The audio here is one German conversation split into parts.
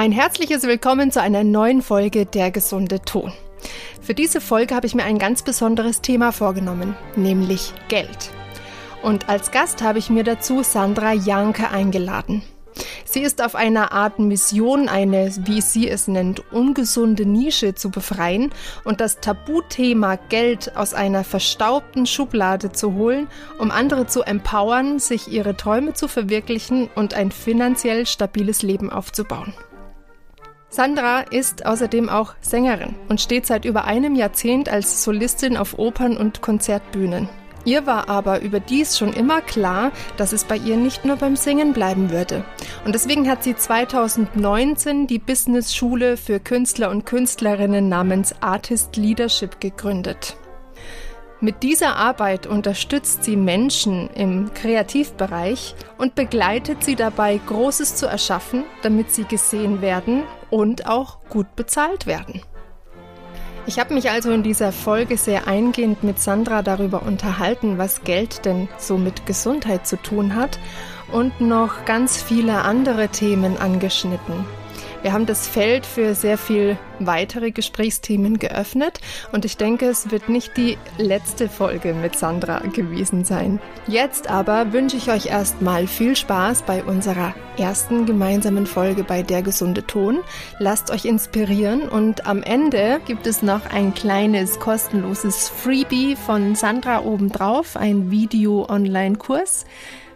Ein herzliches Willkommen zu einer neuen Folge Der gesunde Ton. Für diese Folge habe ich mir ein ganz besonderes Thema vorgenommen, nämlich Geld. Und als Gast habe ich mir dazu Sandra Janke eingeladen. Sie ist auf einer Art Mission, eine, wie sie es nennt, ungesunde Nische zu befreien und das Tabuthema Geld aus einer verstaubten Schublade zu holen, um andere zu empowern, sich ihre Träume zu verwirklichen und ein finanziell stabiles Leben aufzubauen. Sandra ist außerdem auch Sängerin und steht seit über einem Jahrzehnt als Solistin auf Opern und Konzertbühnen. Ihr war aber überdies schon immer klar, dass es bei ihr nicht nur beim Singen bleiben würde. Und deswegen hat sie 2019 die Business Schule für Künstler und Künstlerinnen namens Artist Leadership gegründet. Mit dieser Arbeit unterstützt sie Menschen im Kreativbereich und begleitet sie dabei, Großes zu erschaffen, damit sie gesehen werden und auch gut bezahlt werden. Ich habe mich also in dieser Folge sehr eingehend mit Sandra darüber unterhalten, was Geld denn so mit Gesundheit zu tun hat und noch ganz viele andere Themen angeschnitten. Wir haben das Feld für sehr viel weitere Gesprächsthemen geöffnet und ich denke, es wird nicht die letzte Folge mit Sandra gewesen sein. Jetzt aber wünsche ich euch erstmal viel Spaß bei unserer ersten gemeinsamen Folge bei Der gesunde Ton. Lasst euch inspirieren und am Ende gibt es noch ein kleines kostenloses Freebie von Sandra obendrauf, ein Video-Online-Kurs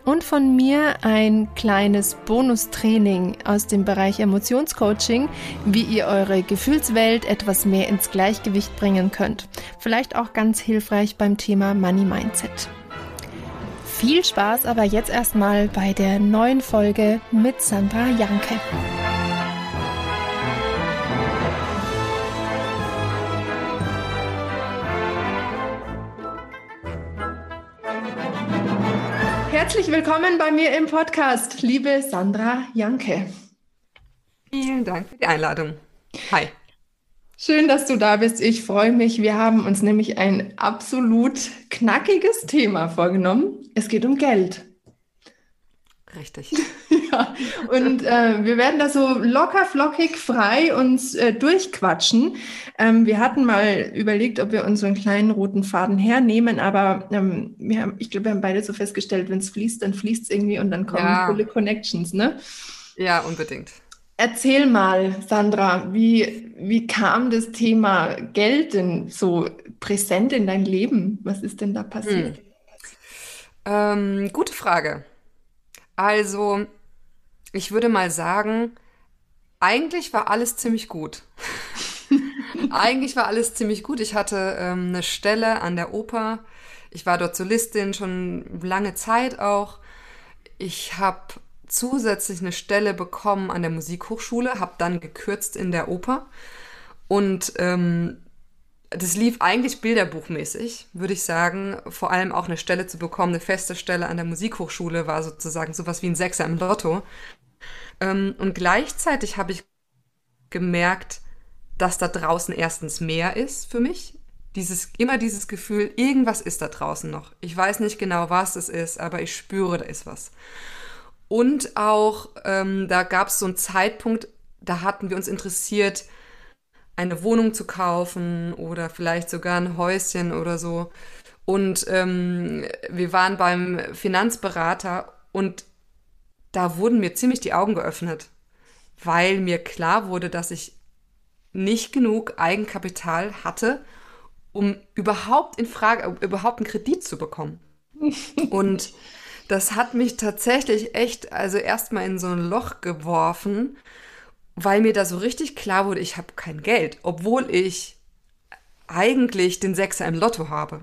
und von mir ein kleines Bonustraining aus dem Bereich Emotionscoaching, wie ihr eure Gefühlswelt etwas mehr ins Gleichgewicht bringen könnt. Vielleicht auch ganz hilfreich beim Thema Money Mindset. Viel Spaß aber jetzt erstmal bei der neuen Folge mit Sandra Janke. Herzlich willkommen bei mir im Podcast, liebe Sandra Janke. Vielen Dank für die Einladung. Hi. Schön, dass du da bist. Ich freue mich. Wir haben uns nämlich ein absolut knackiges Thema vorgenommen. Es geht um Geld. Richtig. ja, und äh, wir werden da so locker, flockig, frei uns äh, durchquatschen. Ähm, wir hatten mal überlegt, ob wir unseren kleinen roten Faden hernehmen, aber ähm, wir haben, ich glaube, wir haben beide so festgestellt, wenn es fließt, dann fließt es irgendwie und dann kommen ja. coole Connections, ne? Ja, unbedingt. Erzähl mal, Sandra, wie, wie kam das Thema Geld denn so präsent in dein Leben? Was ist denn da passiert? Hm. Ähm, gute Frage. Also, ich würde mal sagen, eigentlich war alles ziemlich gut. eigentlich war alles ziemlich gut. Ich hatte ähm, eine Stelle an der Oper. Ich war dort Solistin schon lange Zeit auch. Ich habe zusätzlich eine Stelle bekommen an der Musikhochschule, habe dann gekürzt in der Oper und ähm, das lief eigentlich bilderbuchmäßig, würde ich sagen. Vor allem auch eine Stelle zu bekommen, eine feste Stelle an der Musikhochschule war sozusagen sowas wie ein Sechser im Lotto. Ähm, und gleichzeitig habe ich gemerkt, dass da draußen erstens mehr ist für mich. Dieses, immer dieses Gefühl, irgendwas ist da draußen noch. Ich weiß nicht genau, was es ist, aber ich spüre, da ist was. Und auch, ähm, da gab es so einen Zeitpunkt, da hatten wir uns interessiert, eine Wohnung zu kaufen oder vielleicht sogar ein Häuschen oder so. Und ähm, wir waren beim Finanzberater und da wurden mir ziemlich die Augen geöffnet, weil mir klar wurde, dass ich nicht genug Eigenkapital hatte, um überhaupt in Frage, überhaupt einen Kredit zu bekommen. und das hat mich tatsächlich echt, also erstmal in so ein Loch geworfen, weil mir da so richtig klar wurde, ich habe kein Geld, obwohl ich eigentlich den Sechser im Lotto habe.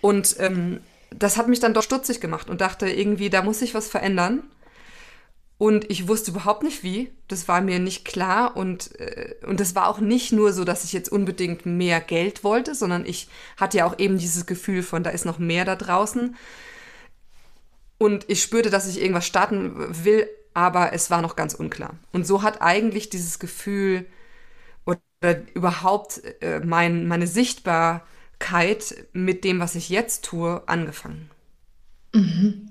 Und ähm, das hat mich dann doch stutzig gemacht und dachte irgendwie, da muss sich was verändern. Und ich wusste überhaupt nicht wie. Das war mir nicht klar. Und, äh, und das war auch nicht nur so, dass ich jetzt unbedingt mehr Geld wollte, sondern ich hatte ja auch eben dieses Gefühl von, da ist noch mehr da draußen. Und ich spürte, dass ich irgendwas starten will, aber es war noch ganz unklar. Und so hat eigentlich dieses Gefühl oder überhaupt äh, mein, meine Sichtbarkeit mit dem, was ich jetzt tue, angefangen. Mhm.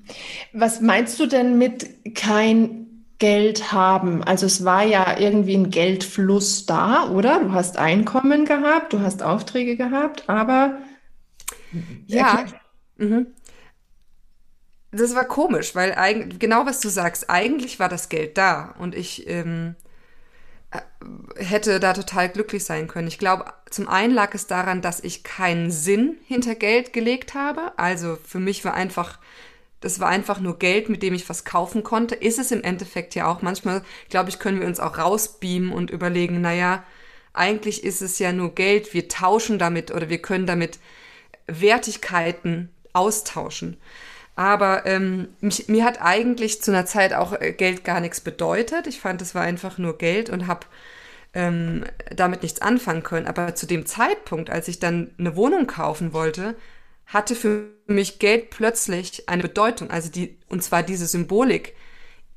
Was meinst du denn mit kein Geld haben? Also es war ja irgendwie ein Geldfluss da, oder? Du hast Einkommen gehabt, du hast Aufträge gehabt, aber ja, mhm. das war komisch, weil eigentlich, genau was du sagst, eigentlich war das Geld da und ich ähm, äh, hätte da total glücklich sein können. Ich glaube, zum einen lag es daran, dass ich keinen Sinn hinter Geld gelegt habe. Also für mich war einfach, das war einfach nur Geld, mit dem ich was kaufen konnte. Ist es im Endeffekt ja auch. Manchmal, glaube ich, können wir uns auch rausbeamen und überlegen, naja, eigentlich ist es ja nur Geld. Wir tauschen damit oder wir können damit Wertigkeiten austauschen. Aber ähm, mich, mir hat eigentlich zu einer Zeit auch äh, Geld gar nichts bedeutet. Ich fand, es war einfach nur Geld und habe ähm, damit nichts anfangen können. Aber zu dem Zeitpunkt, als ich dann eine Wohnung kaufen wollte, hatte für mich Geld plötzlich eine Bedeutung. Also die, und zwar diese Symbolik,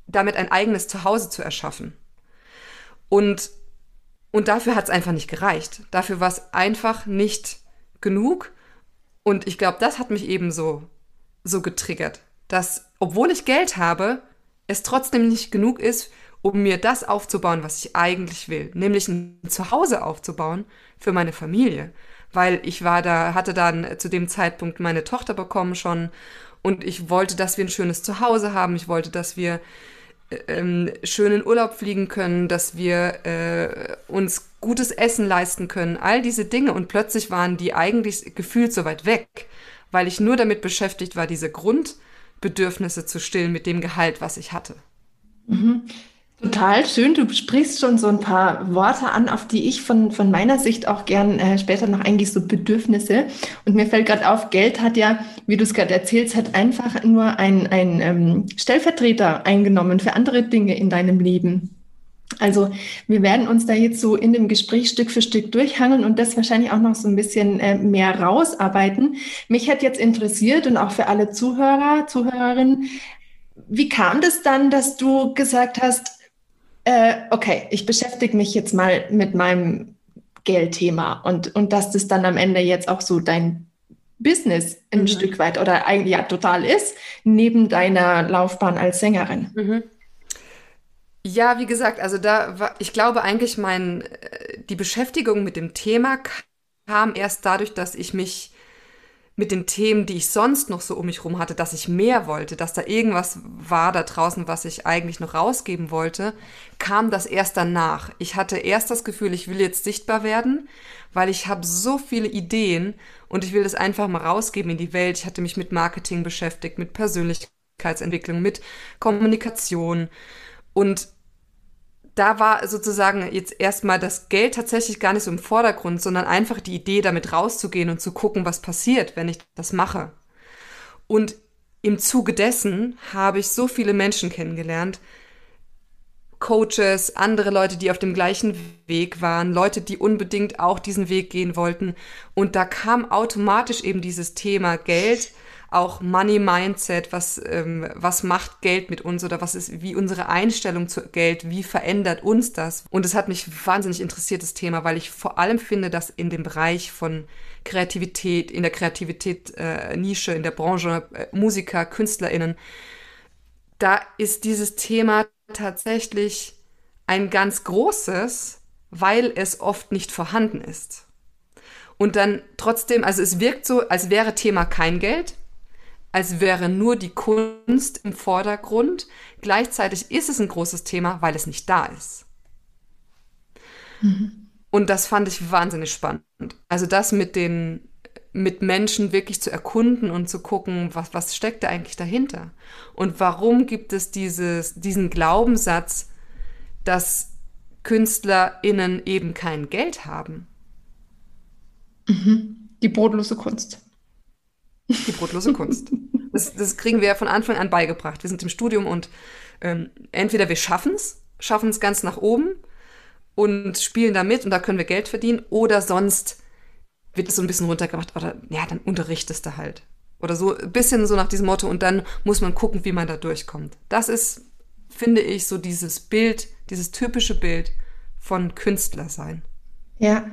damit ein eigenes Zuhause zu erschaffen. Und, und dafür hat es einfach nicht gereicht. Dafür war es einfach nicht genug. Und ich glaube, das hat mich eben so so getriggert, dass obwohl ich Geld habe, es trotzdem nicht genug ist, um mir das aufzubauen, was ich eigentlich will, nämlich ein Zuhause aufzubauen für meine Familie, weil ich war da, hatte dann zu dem Zeitpunkt meine Tochter bekommen schon und ich wollte, dass wir ein schönes Zuhause haben, ich wollte, dass wir äh, ähm, schön in Urlaub fliegen können, dass wir äh, uns gutes Essen leisten können, all diese Dinge und plötzlich waren die eigentlich gefühlt so weit weg weil ich nur damit beschäftigt war, diese Grundbedürfnisse zu stillen mit dem Gehalt, was ich hatte. Mhm. Total schön. Du sprichst schon so ein paar Worte an, auf die ich von, von meiner Sicht auch gern äh, später noch eingehe, so Bedürfnisse. Und mir fällt gerade auf, Geld hat ja, wie du es gerade erzählst, hat einfach nur ein, ein ähm, Stellvertreter eingenommen für andere Dinge in deinem Leben. Also wir werden uns da jetzt so in dem Gespräch Stück für Stück durchhangeln und das wahrscheinlich auch noch so ein bisschen äh, mehr rausarbeiten. Mich hat jetzt interessiert und auch für alle Zuhörer, Zuhörerinnen, wie kam das dann, dass du gesagt hast, äh, okay, ich beschäftige mich jetzt mal mit meinem Geldthema und, und dass das dann am Ende jetzt auch so dein Business ein mhm. Stück weit oder eigentlich ja total ist, neben deiner Laufbahn als Sängerin. Mhm. Ja, wie gesagt, also da war, ich glaube eigentlich mein, äh, die Beschäftigung mit dem Thema kam erst dadurch, dass ich mich mit den Themen, die ich sonst noch so um mich rum hatte, dass ich mehr wollte, dass da irgendwas war da draußen, was ich eigentlich noch rausgeben wollte, kam das erst danach. Ich hatte erst das Gefühl, ich will jetzt sichtbar werden, weil ich habe so viele Ideen und ich will das einfach mal rausgeben in die Welt. Ich hatte mich mit Marketing beschäftigt, mit Persönlichkeitsentwicklung, mit Kommunikation und da war sozusagen jetzt erstmal das Geld tatsächlich gar nicht so im Vordergrund, sondern einfach die Idee, damit rauszugehen und zu gucken, was passiert, wenn ich das mache. Und im Zuge dessen habe ich so viele Menschen kennengelernt, Coaches, andere Leute, die auf dem gleichen Weg waren, Leute, die unbedingt auch diesen Weg gehen wollten. Und da kam automatisch eben dieses Thema Geld auch Money Mindset, was, ähm, was macht Geld mit uns oder was ist, wie unsere Einstellung zu Geld, wie verändert uns das? Und es hat mich wahnsinnig interessiert, das Thema, weil ich vor allem finde, dass in dem Bereich von Kreativität, in der Kreativität äh, in der Branche äh, Musiker, KünstlerInnen, da ist dieses Thema tatsächlich ein ganz großes, weil es oft nicht vorhanden ist. Und dann trotzdem, also es wirkt so, als wäre Thema kein Geld, als wäre nur die Kunst im Vordergrund. Gleichzeitig ist es ein großes Thema, weil es nicht da ist. Mhm. Und das fand ich wahnsinnig spannend. Also das mit den mit Menschen wirklich zu erkunden und zu gucken, was, was steckt da eigentlich dahinter? Und warum gibt es dieses, diesen Glaubenssatz, dass KünstlerInnen eben kein Geld haben? Mhm. Die brotlose Kunst. Die brotlose Kunst. Das, das kriegen wir von Anfang an beigebracht. Wir sind im Studium und ähm, entweder wir schaffen es, schaffen es ganz nach oben und spielen da mit und da können wir Geld verdienen, oder sonst wird es so ein bisschen runtergemacht, oder ja, dann unterrichtest du halt. Oder so ein bisschen so nach diesem Motto und dann muss man gucken, wie man da durchkommt. Das ist, finde ich, so dieses Bild, dieses typische Bild von Künstler sein. Ja,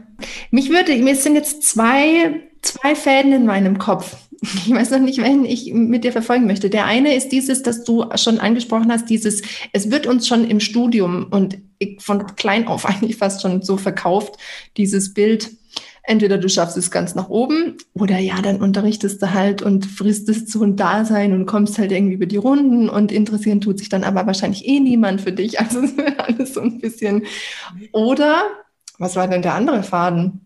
mich würde, mir sind jetzt zwei, zwei Fäden in meinem Kopf ich weiß noch nicht, wen ich mit dir verfolgen möchte. Der eine ist dieses, das du schon angesprochen hast, dieses, es wird uns schon im Studium und von klein auf eigentlich fast schon so verkauft, dieses Bild, entweder du schaffst es ganz nach oben oder ja, dann unterrichtest du halt und fristest so ein Dasein und kommst halt irgendwie über die Runden und interessieren tut sich dann aber wahrscheinlich eh niemand für dich. Also es alles so ein bisschen. Oder, was war denn der andere Faden?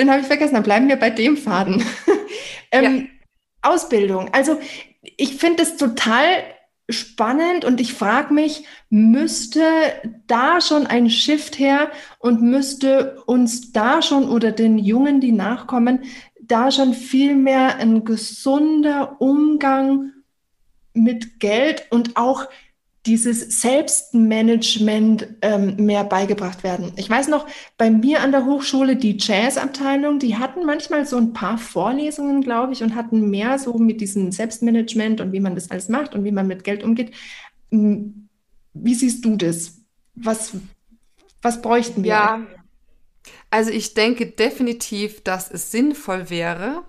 Den habe ich vergessen, dann bleiben wir bei dem Faden. ähm, ja. Ausbildung. Also ich finde es total spannend und ich frage mich, müsste da schon ein Shift her und müsste uns da schon oder den Jungen, die nachkommen, da schon viel mehr ein gesunder Umgang mit Geld und auch dieses Selbstmanagement ähm, mehr beigebracht werden. Ich weiß noch, bei mir an der Hochschule, die Jazzabteilung, die hatten manchmal so ein paar Vorlesungen, glaube ich, und hatten mehr so mit diesem Selbstmanagement und wie man das alles macht und wie man mit Geld umgeht. Hm, wie siehst du das? Was, was bräuchten wir? Ja, also ich denke definitiv, dass es sinnvoll wäre,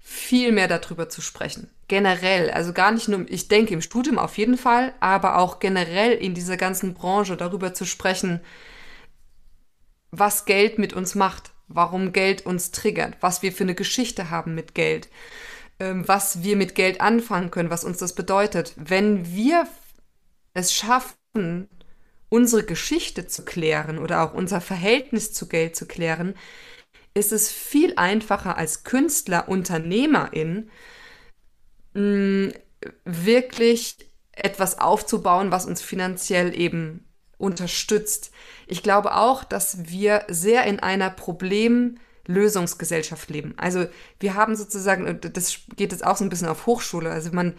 viel mehr darüber zu sprechen generell, also gar nicht nur, ich denke im Studium auf jeden Fall, aber auch generell in dieser ganzen Branche darüber zu sprechen, was Geld mit uns macht, warum Geld uns triggert, was wir für eine Geschichte haben mit Geld, ähm, was wir mit Geld anfangen können, was uns das bedeutet. Wenn wir es schaffen, unsere Geschichte zu klären oder auch unser Verhältnis zu Geld zu klären, ist es viel einfacher als Künstler, Unternehmerin, mh, wirklich etwas aufzubauen, was uns finanziell eben unterstützt. Ich glaube auch, dass wir sehr in einer Problemlösungsgesellschaft leben. Also wir haben sozusagen, das geht jetzt auch so ein bisschen auf Hochschule, also man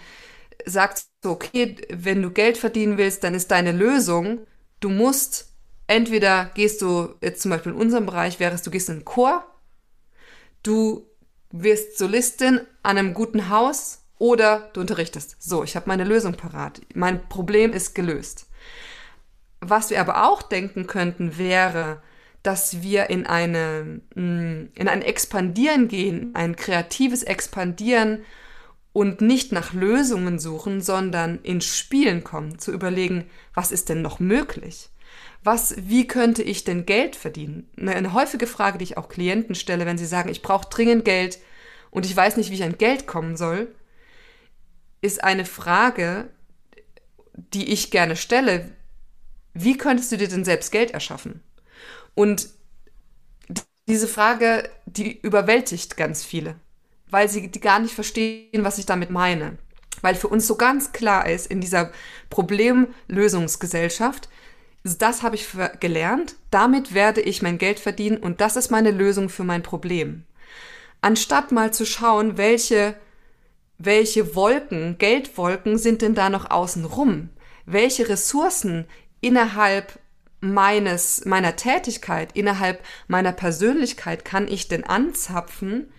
sagt so, okay, wenn du Geld verdienen willst, dann ist deine Lösung, du musst, entweder gehst du, jetzt zum Beispiel in unserem Bereich wäre es, du gehst in einen Chor, du wirst Solistin an einem guten Haus oder du unterrichtest. So, ich habe meine Lösung parat. Mein Problem ist gelöst. Was wir aber auch denken könnten, wäre, dass wir in, eine, mm, in ein Expandieren gehen, ein kreatives Expandieren und nicht nach Lösungen suchen, sondern ins Spielen kommen, zu überlegen, was ist denn noch möglich? Was, wie könnte ich denn Geld verdienen? Eine, eine häufige Frage, die ich auch Klienten stelle, wenn sie sagen, ich brauche dringend Geld und ich weiß nicht, wie ich an Geld kommen soll, ist eine Frage, die ich gerne stelle. Wie könntest du dir denn selbst Geld erschaffen? Und diese Frage, die überwältigt ganz viele, weil sie gar nicht verstehen, was ich damit meine. Weil für uns so ganz klar ist, in dieser Problemlösungsgesellschaft, das habe ich gelernt, damit werde ich mein Geld verdienen und das ist meine Lösung für mein Problem. Anstatt mal zu schauen, welche welche Wolken, Geldwolken sind denn da noch außen rum? Welche Ressourcen innerhalb meines, meiner Tätigkeit, innerhalb meiner Persönlichkeit kann ich denn anzapfen,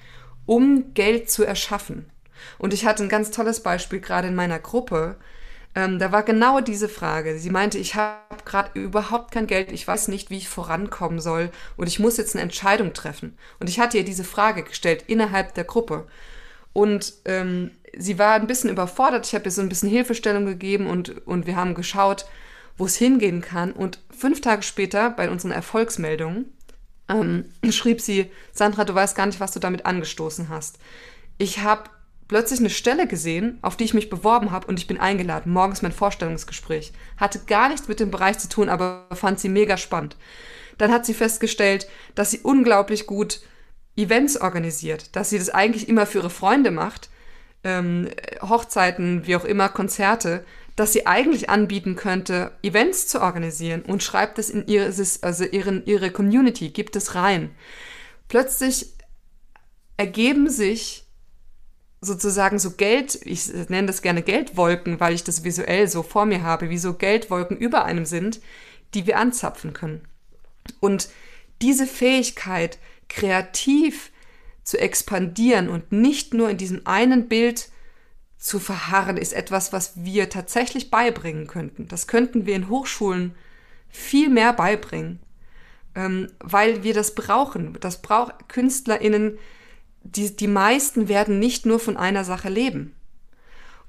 um Geld zu erschaffen? Und ich hatte ein ganz tolles Beispiel gerade in meiner Gruppe. Ähm, da war genau diese Frage. Sie meinte, ich habe gerade überhaupt kein Geld, ich weiß nicht, wie ich vorankommen soll und ich muss jetzt eine Entscheidung treffen. Und ich hatte ihr diese Frage gestellt innerhalb der Gruppe. Und ähm, sie war ein bisschen überfordert. Ich habe ihr so ein bisschen Hilfestellung gegeben und, und wir haben geschaut, wo es hingehen kann. Und fünf Tage später, bei unseren Erfolgsmeldungen, ähm, schrieb sie, Sandra, du weißt gar nicht, was du damit angestoßen hast. Ich habe plötzlich eine Stelle gesehen, auf die ich mich beworben habe und ich bin eingeladen. Morgens mein Vorstellungsgespräch. Hatte gar nichts mit dem Bereich zu tun, aber fand sie mega spannend. Dann hat sie festgestellt, dass sie unglaublich gut Events organisiert, dass sie das eigentlich immer für ihre Freunde macht, ähm, Hochzeiten, wie auch immer, Konzerte, dass sie eigentlich anbieten könnte, Events zu organisieren und schreibt es in ihre, also ihren, ihre Community, gibt es rein. Plötzlich ergeben sich sozusagen so Geld, ich nenne das gerne Geldwolken, weil ich das visuell so vor mir habe, wie so Geldwolken über einem sind, die wir anzapfen können. Und diese Fähigkeit, kreativ zu expandieren und nicht nur in diesem einen Bild zu verharren, ist etwas, was wir tatsächlich beibringen könnten. Das könnten wir in Hochschulen viel mehr beibringen, ähm, weil wir das brauchen. Das braucht KünstlerInnen die, die meisten werden nicht nur von einer Sache leben.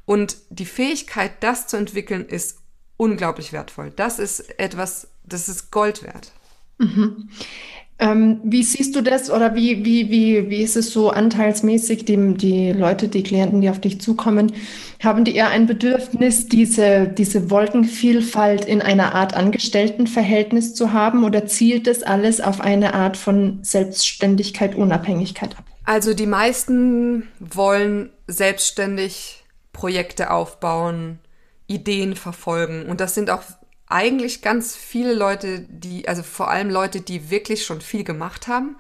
Und die Fähigkeit, das zu entwickeln, ist unglaublich wertvoll. Das ist etwas, das ist Gold wert. Mhm. Ähm, wie siehst du das oder wie, wie, wie, wie ist es so anteilsmäßig, die, die Leute, die Klienten, die auf dich zukommen, haben die eher ein Bedürfnis, diese, diese Wolkenvielfalt in einer Art Angestelltenverhältnis zu haben oder zielt das alles auf eine Art von Selbstständigkeit, Unabhängigkeit ab? Also die meisten wollen selbstständig Projekte aufbauen, Ideen verfolgen und das sind auch eigentlich ganz viele Leute, die, also vor allem Leute, die wirklich schon viel gemacht haben,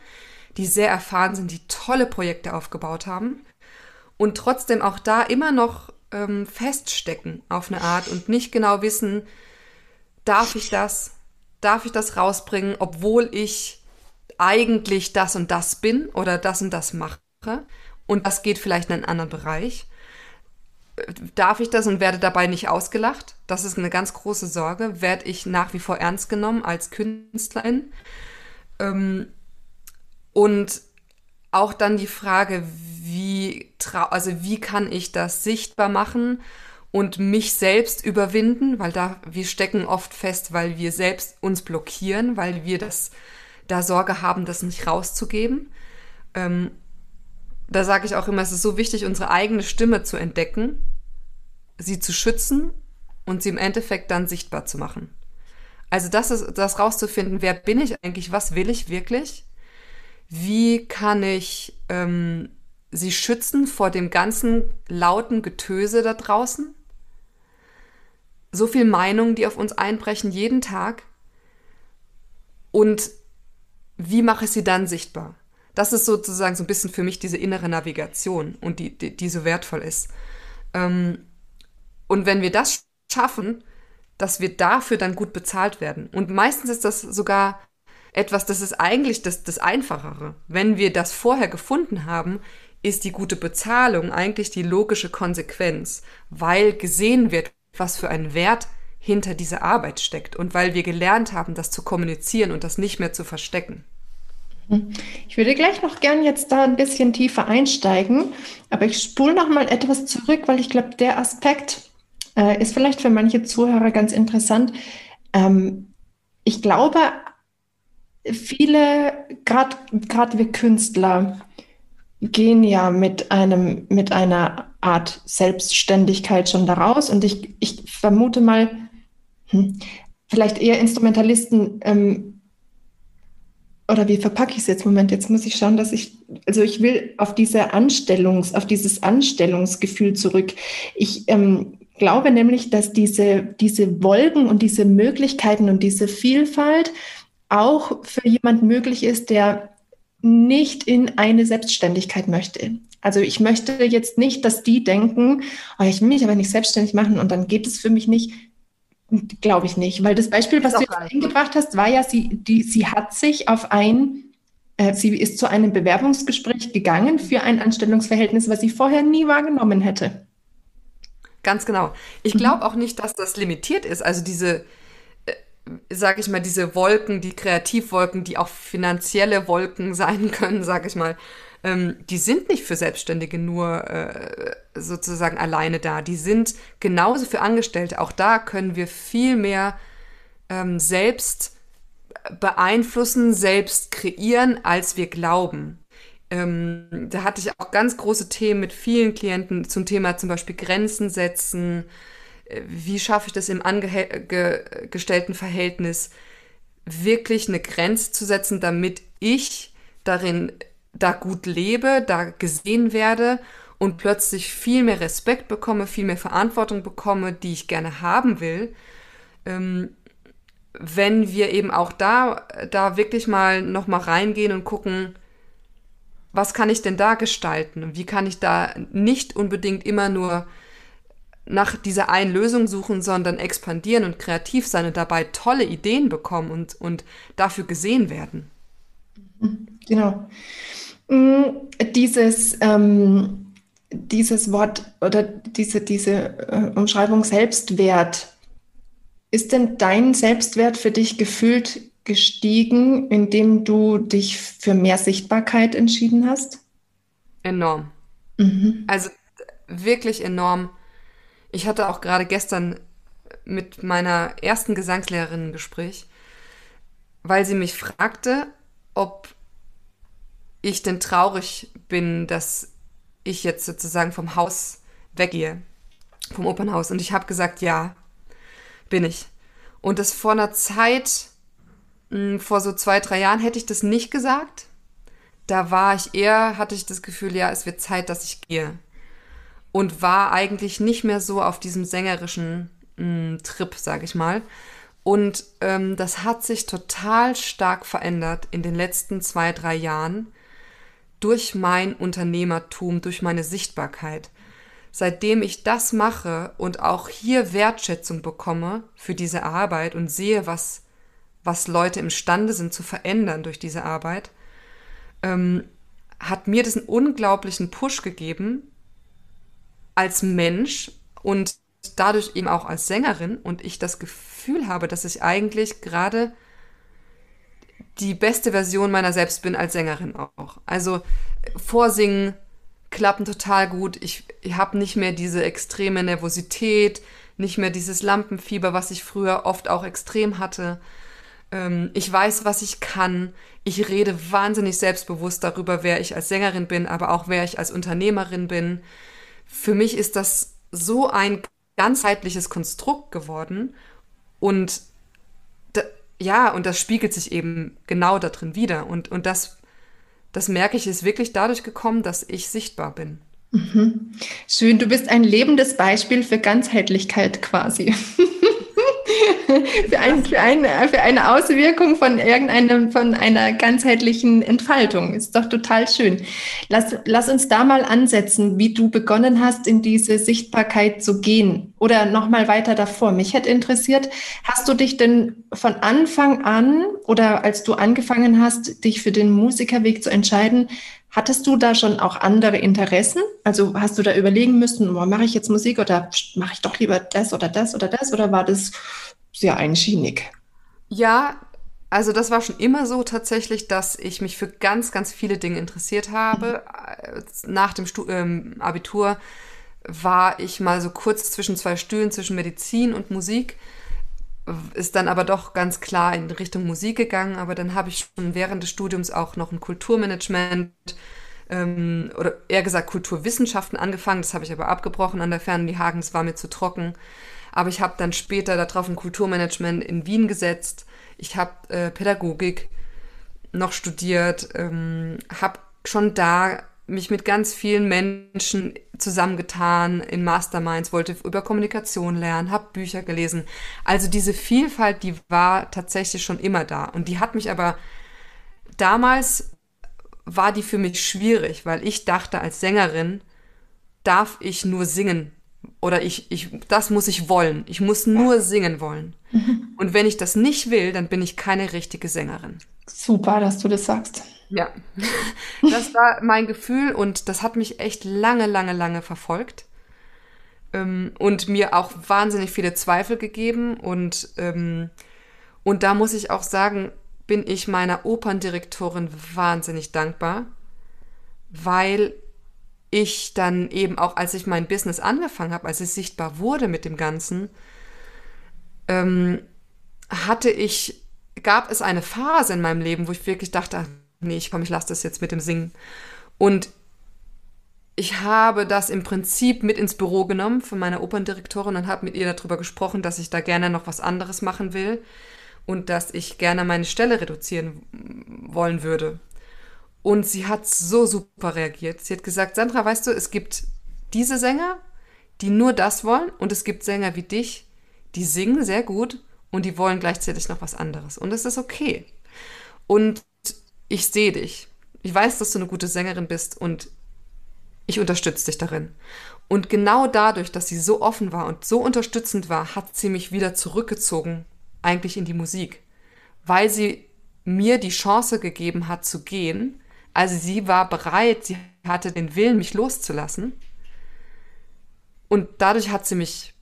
die sehr erfahren sind, die tolle Projekte aufgebaut haben und trotzdem auch da immer noch ähm, feststecken auf eine Art und nicht genau wissen, darf ich das, darf ich das rausbringen, obwohl ich eigentlich das und das bin oder das und das mache und das geht vielleicht in einen anderen Bereich darf ich das und werde dabei nicht ausgelacht? Das ist eine ganz große Sorge. Werde ich nach wie vor ernst genommen als Künstlerin? Ähm, und auch dann die Frage, wie, also wie kann ich das sichtbar machen und mich selbst überwinden, weil da wir stecken oft fest, weil wir selbst uns blockieren, weil wir das da Sorge haben, das nicht rauszugeben. Ähm, da sage ich auch immer, es ist so wichtig, unsere eigene Stimme zu entdecken, sie zu schützen und sie im Endeffekt dann sichtbar zu machen. Also das ist das rauszufinden, wer bin ich eigentlich, was will ich wirklich, wie kann ich ähm, sie schützen vor dem ganzen lauten Getöse da draußen. So viel Meinungen, die auf uns einbrechen jeden Tag. Und wie mache ich sie dann sichtbar? Das ist sozusagen so ein bisschen für mich diese innere Navigation und die, die, die so wertvoll ist. Ähm, und wenn wir das schaffen, dass wir dafür dann gut bezahlt werden. Und meistens ist das sogar etwas, das ist eigentlich das, das Einfachere. Wenn wir das vorher gefunden haben, ist die gute Bezahlung eigentlich die logische Konsequenz, weil gesehen wird, was für ein Wert hinter dieser Arbeit steckt und weil wir gelernt haben, das zu kommunizieren und das nicht mehr zu verstecken. Ich würde gleich noch gern jetzt da ein bisschen tiefer einsteigen, aber ich spule noch mal etwas zurück, weil ich glaube, der Aspekt äh, ist vielleicht für manche Zuhörer ganz interessant. Ähm, ich glaube, viele, gerade wir Künstler, gehen ja mit einem, mit einer Art Selbstständigkeit schon daraus. Und ich, ich vermute mal, hm, vielleicht eher Instrumentalisten ähm, oder wie verpacke ich es jetzt? Moment, jetzt muss ich schauen, dass ich, also ich will auf diese Anstellungs, auf dieses Anstellungsgefühl zurück. Ich ähm, glaube nämlich, dass diese, diese Wolken und diese Möglichkeiten und diese Vielfalt auch für jemand möglich ist, der nicht in eine Selbstständigkeit möchte. Also ich möchte jetzt nicht, dass die denken, oh, ich will mich aber nicht selbstständig machen und dann geht es für mich nicht. Glaube ich nicht, weil das Beispiel, was du jetzt eingebracht hast, war ja, sie, die, sie hat sich auf ein, äh, sie ist zu einem Bewerbungsgespräch gegangen für ein Anstellungsverhältnis, was sie vorher nie wahrgenommen hätte. Ganz genau. Ich mhm. glaube auch nicht, dass das limitiert ist. Also diese, äh, sage ich mal, diese Wolken, die Kreativwolken, die auch finanzielle Wolken sein können, sage ich mal, ähm, die sind nicht für Selbstständige nur äh, sozusagen alleine da. Die sind genauso für Angestellte. Auch da können wir viel mehr ähm, selbst beeinflussen, selbst kreieren, als wir glauben. Ähm, da hatte ich auch ganz große Themen mit vielen Klienten zum Thema zum Beispiel Grenzen setzen. Äh, wie schaffe ich das im angestellten Verhältnis, wirklich eine Grenze zu setzen, damit ich darin da gut lebe, da gesehen werde und plötzlich viel mehr Respekt bekomme, viel mehr Verantwortung bekomme, die ich gerne haben will. Ähm, wenn wir eben auch da, da wirklich mal nochmal reingehen und gucken, was kann ich denn da gestalten? Wie kann ich da nicht unbedingt immer nur nach dieser einen Lösung suchen, sondern expandieren und kreativ sein und dabei tolle Ideen bekommen und, und dafür gesehen werden? Genau. Mm, dieses, ähm, dieses Wort oder diese, diese äh, Umschreibung Selbstwert, ist denn dein Selbstwert für dich gefühlt gestiegen, indem du dich für mehr Sichtbarkeit entschieden hast? Enorm. Mhm. Also wirklich enorm. Ich hatte auch gerade gestern mit meiner ersten Gesangslehrerin ein Gespräch, weil sie mich fragte, ob ich denn traurig bin, dass ich jetzt sozusagen vom Haus weggehe, vom Opernhaus. Und ich habe gesagt, ja, bin ich. Und das vor einer Zeit, hm, vor so zwei, drei Jahren hätte ich das nicht gesagt. Da war ich eher, hatte ich das Gefühl, ja, es wird Zeit, dass ich gehe. Und war eigentlich nicht mehr so auf diesem sängerischen mh, hm, Trip, sag ich mal. Und ähm, das hat sich total stark verändert in den letzten zwei, drei Jahren durch mein Unternehmertum, durch meine Sichtbarkeit. Seitdem ich das mache und auch hier Wertschätzung bekomme für diese Arbeit und sehe, was, was Leute imstande sind zu verändern durch diese Arbeit, ähm, hat mir das einen unglaublichen Push gegeben als Mensch und dadurch eben auch als Sängerin und ich das Gefühl habe, dass ich eigentlich gerade die beste Version meiner selbst bin als Sängerin auch. Also vorsingen, klappen total gut. Ich, ich habe nicht mehr diese extreme Nervosität, nicht mehr dieses Lampenfieber, was ich früher oft auch extrem hatte. Ähm, ich weiß, was ich kann. Ich rede wahnsinnig selbstbewusst darüber, wer ich als Sängerin bin, aber auch wer ich als Unternehmerin bin. Für mich ist das so ein ganzheitliches Konstrukt geworden und ja, und das spiegelt sich eben genau da drin wieder und, und das das merke ich, ist wirklich dadurch gekommen, dass ich sichtbar bin. Mhm. Schön, du bist ein lebendes Beispiel für Ganzheitlichkeit quasi. für, ein, für, ein, für eine Auswirkung von irgendeinem, von einer ganzheitlichen Entfaltung. Ist doch total schön. Lass, lass uns da mal ansetzen, wie du begonnen hast, in diese Sichtbarkeit zu gehen. Oder nochmal weiter davor. Mich hätte interessiert, hast du dich denn von Anfang an oder als du angefangen hast, dich für den Musikerweg zu entscheiden, Hattest du da schon auch andere Interessen? Also hast du da überlegen müssen, oh, mache ich jetzt Musik oder mache ich doch lieber das oder das oder das? Oder war das sehr einschienig? Ja, also das war schon immer so tatsächlich, dass ich mich für ganz, ganz viele Dinge interessiert habe. Mhm. Nach dem Stu ähm, Abitur war ich mal so kurz zwischen zwei Stühlen, zwischen Medizin und Musik ist dann aber doch ganz klar in Richtung Musik gegangen. Aber dann habe ich schon während des Studiums auch noch ein Kulturmanagement ähm, oder eher gesagt Kulturwissenschaften angefangen. Das habe ich aber abgebrochen an der Fernuni Hagen. Es war mir zu trocken. Aber ich habe dann später darauf ein Kulturmanagement in Wien gesetzt. Ich habe äh, Pädagogik noch studiert, ähm, habe schon da mich mit ganz vielen Menschen zusammengetan in Masterminds, wollte über Kommunikation lernen, habe Bücher gelesen. Also diese Vielfalt, die war tatsächlich schon immer da. Und die hat mich aber damals war die für mich schwierig, weil ich dachte, als Sängerin darf ich nur singen. Oder ich, ich, das muss ich wollen. Ich muss nur singen wollen. Und wenn ich das nicht will, dann bin ich keine richtige Sängerin. Super, dass du das sagst. Ja, das war mein Gefühl und das hat mich echt lange, lange, lange verfolgt. Ähm, und mir auch wahnsinnig viele Zweifel gegeben und, ähm, und da muss ich auch sagen, bin ich meiner Operndirektorin wahnsinnig dankbar, weil ich dann eben auch, als ich mein Business angefangen habe, als es sichtbar wurde mit dem Ganzen, ähm, hatte ich, gab es eine Phase in meinem Leben, wo ich wirklich dachte, nee, ich komm, ich lasse das jetzt mit dem Singen. Und ich habe das im Prinzip mit ins Büro genommen von meiner Operndirektorin und habe mit ihr darüber gesprochen, dass ich da gerne noch was anderes machen will und dass ich gerne meine Stelle reduzieren wollen würde. Und sie hat so super reagiert. Sie hat gesagt, Sandra, weißt du, es gibt diese Sänger, die nur das wollen und es gibt Sänger wie dich, die singen sehr gut und die wollen gleichzeitig noch was anderes. Und es ist okay. Und ich sehe dich. Ich weiß, dass du eine gute Sängerin bist und ich unterstütze dich darin. Und genau dadurch, dass sie so offen war und so unterstützend war, hat sie mich wieder zurückgezogen, eigentlich in die Musik, weil sie mir die Chance gegeben hat zu gehen. Also sie war bereit, sie hatte den Willen, mich loszulassen. Und dadurch hat sie mich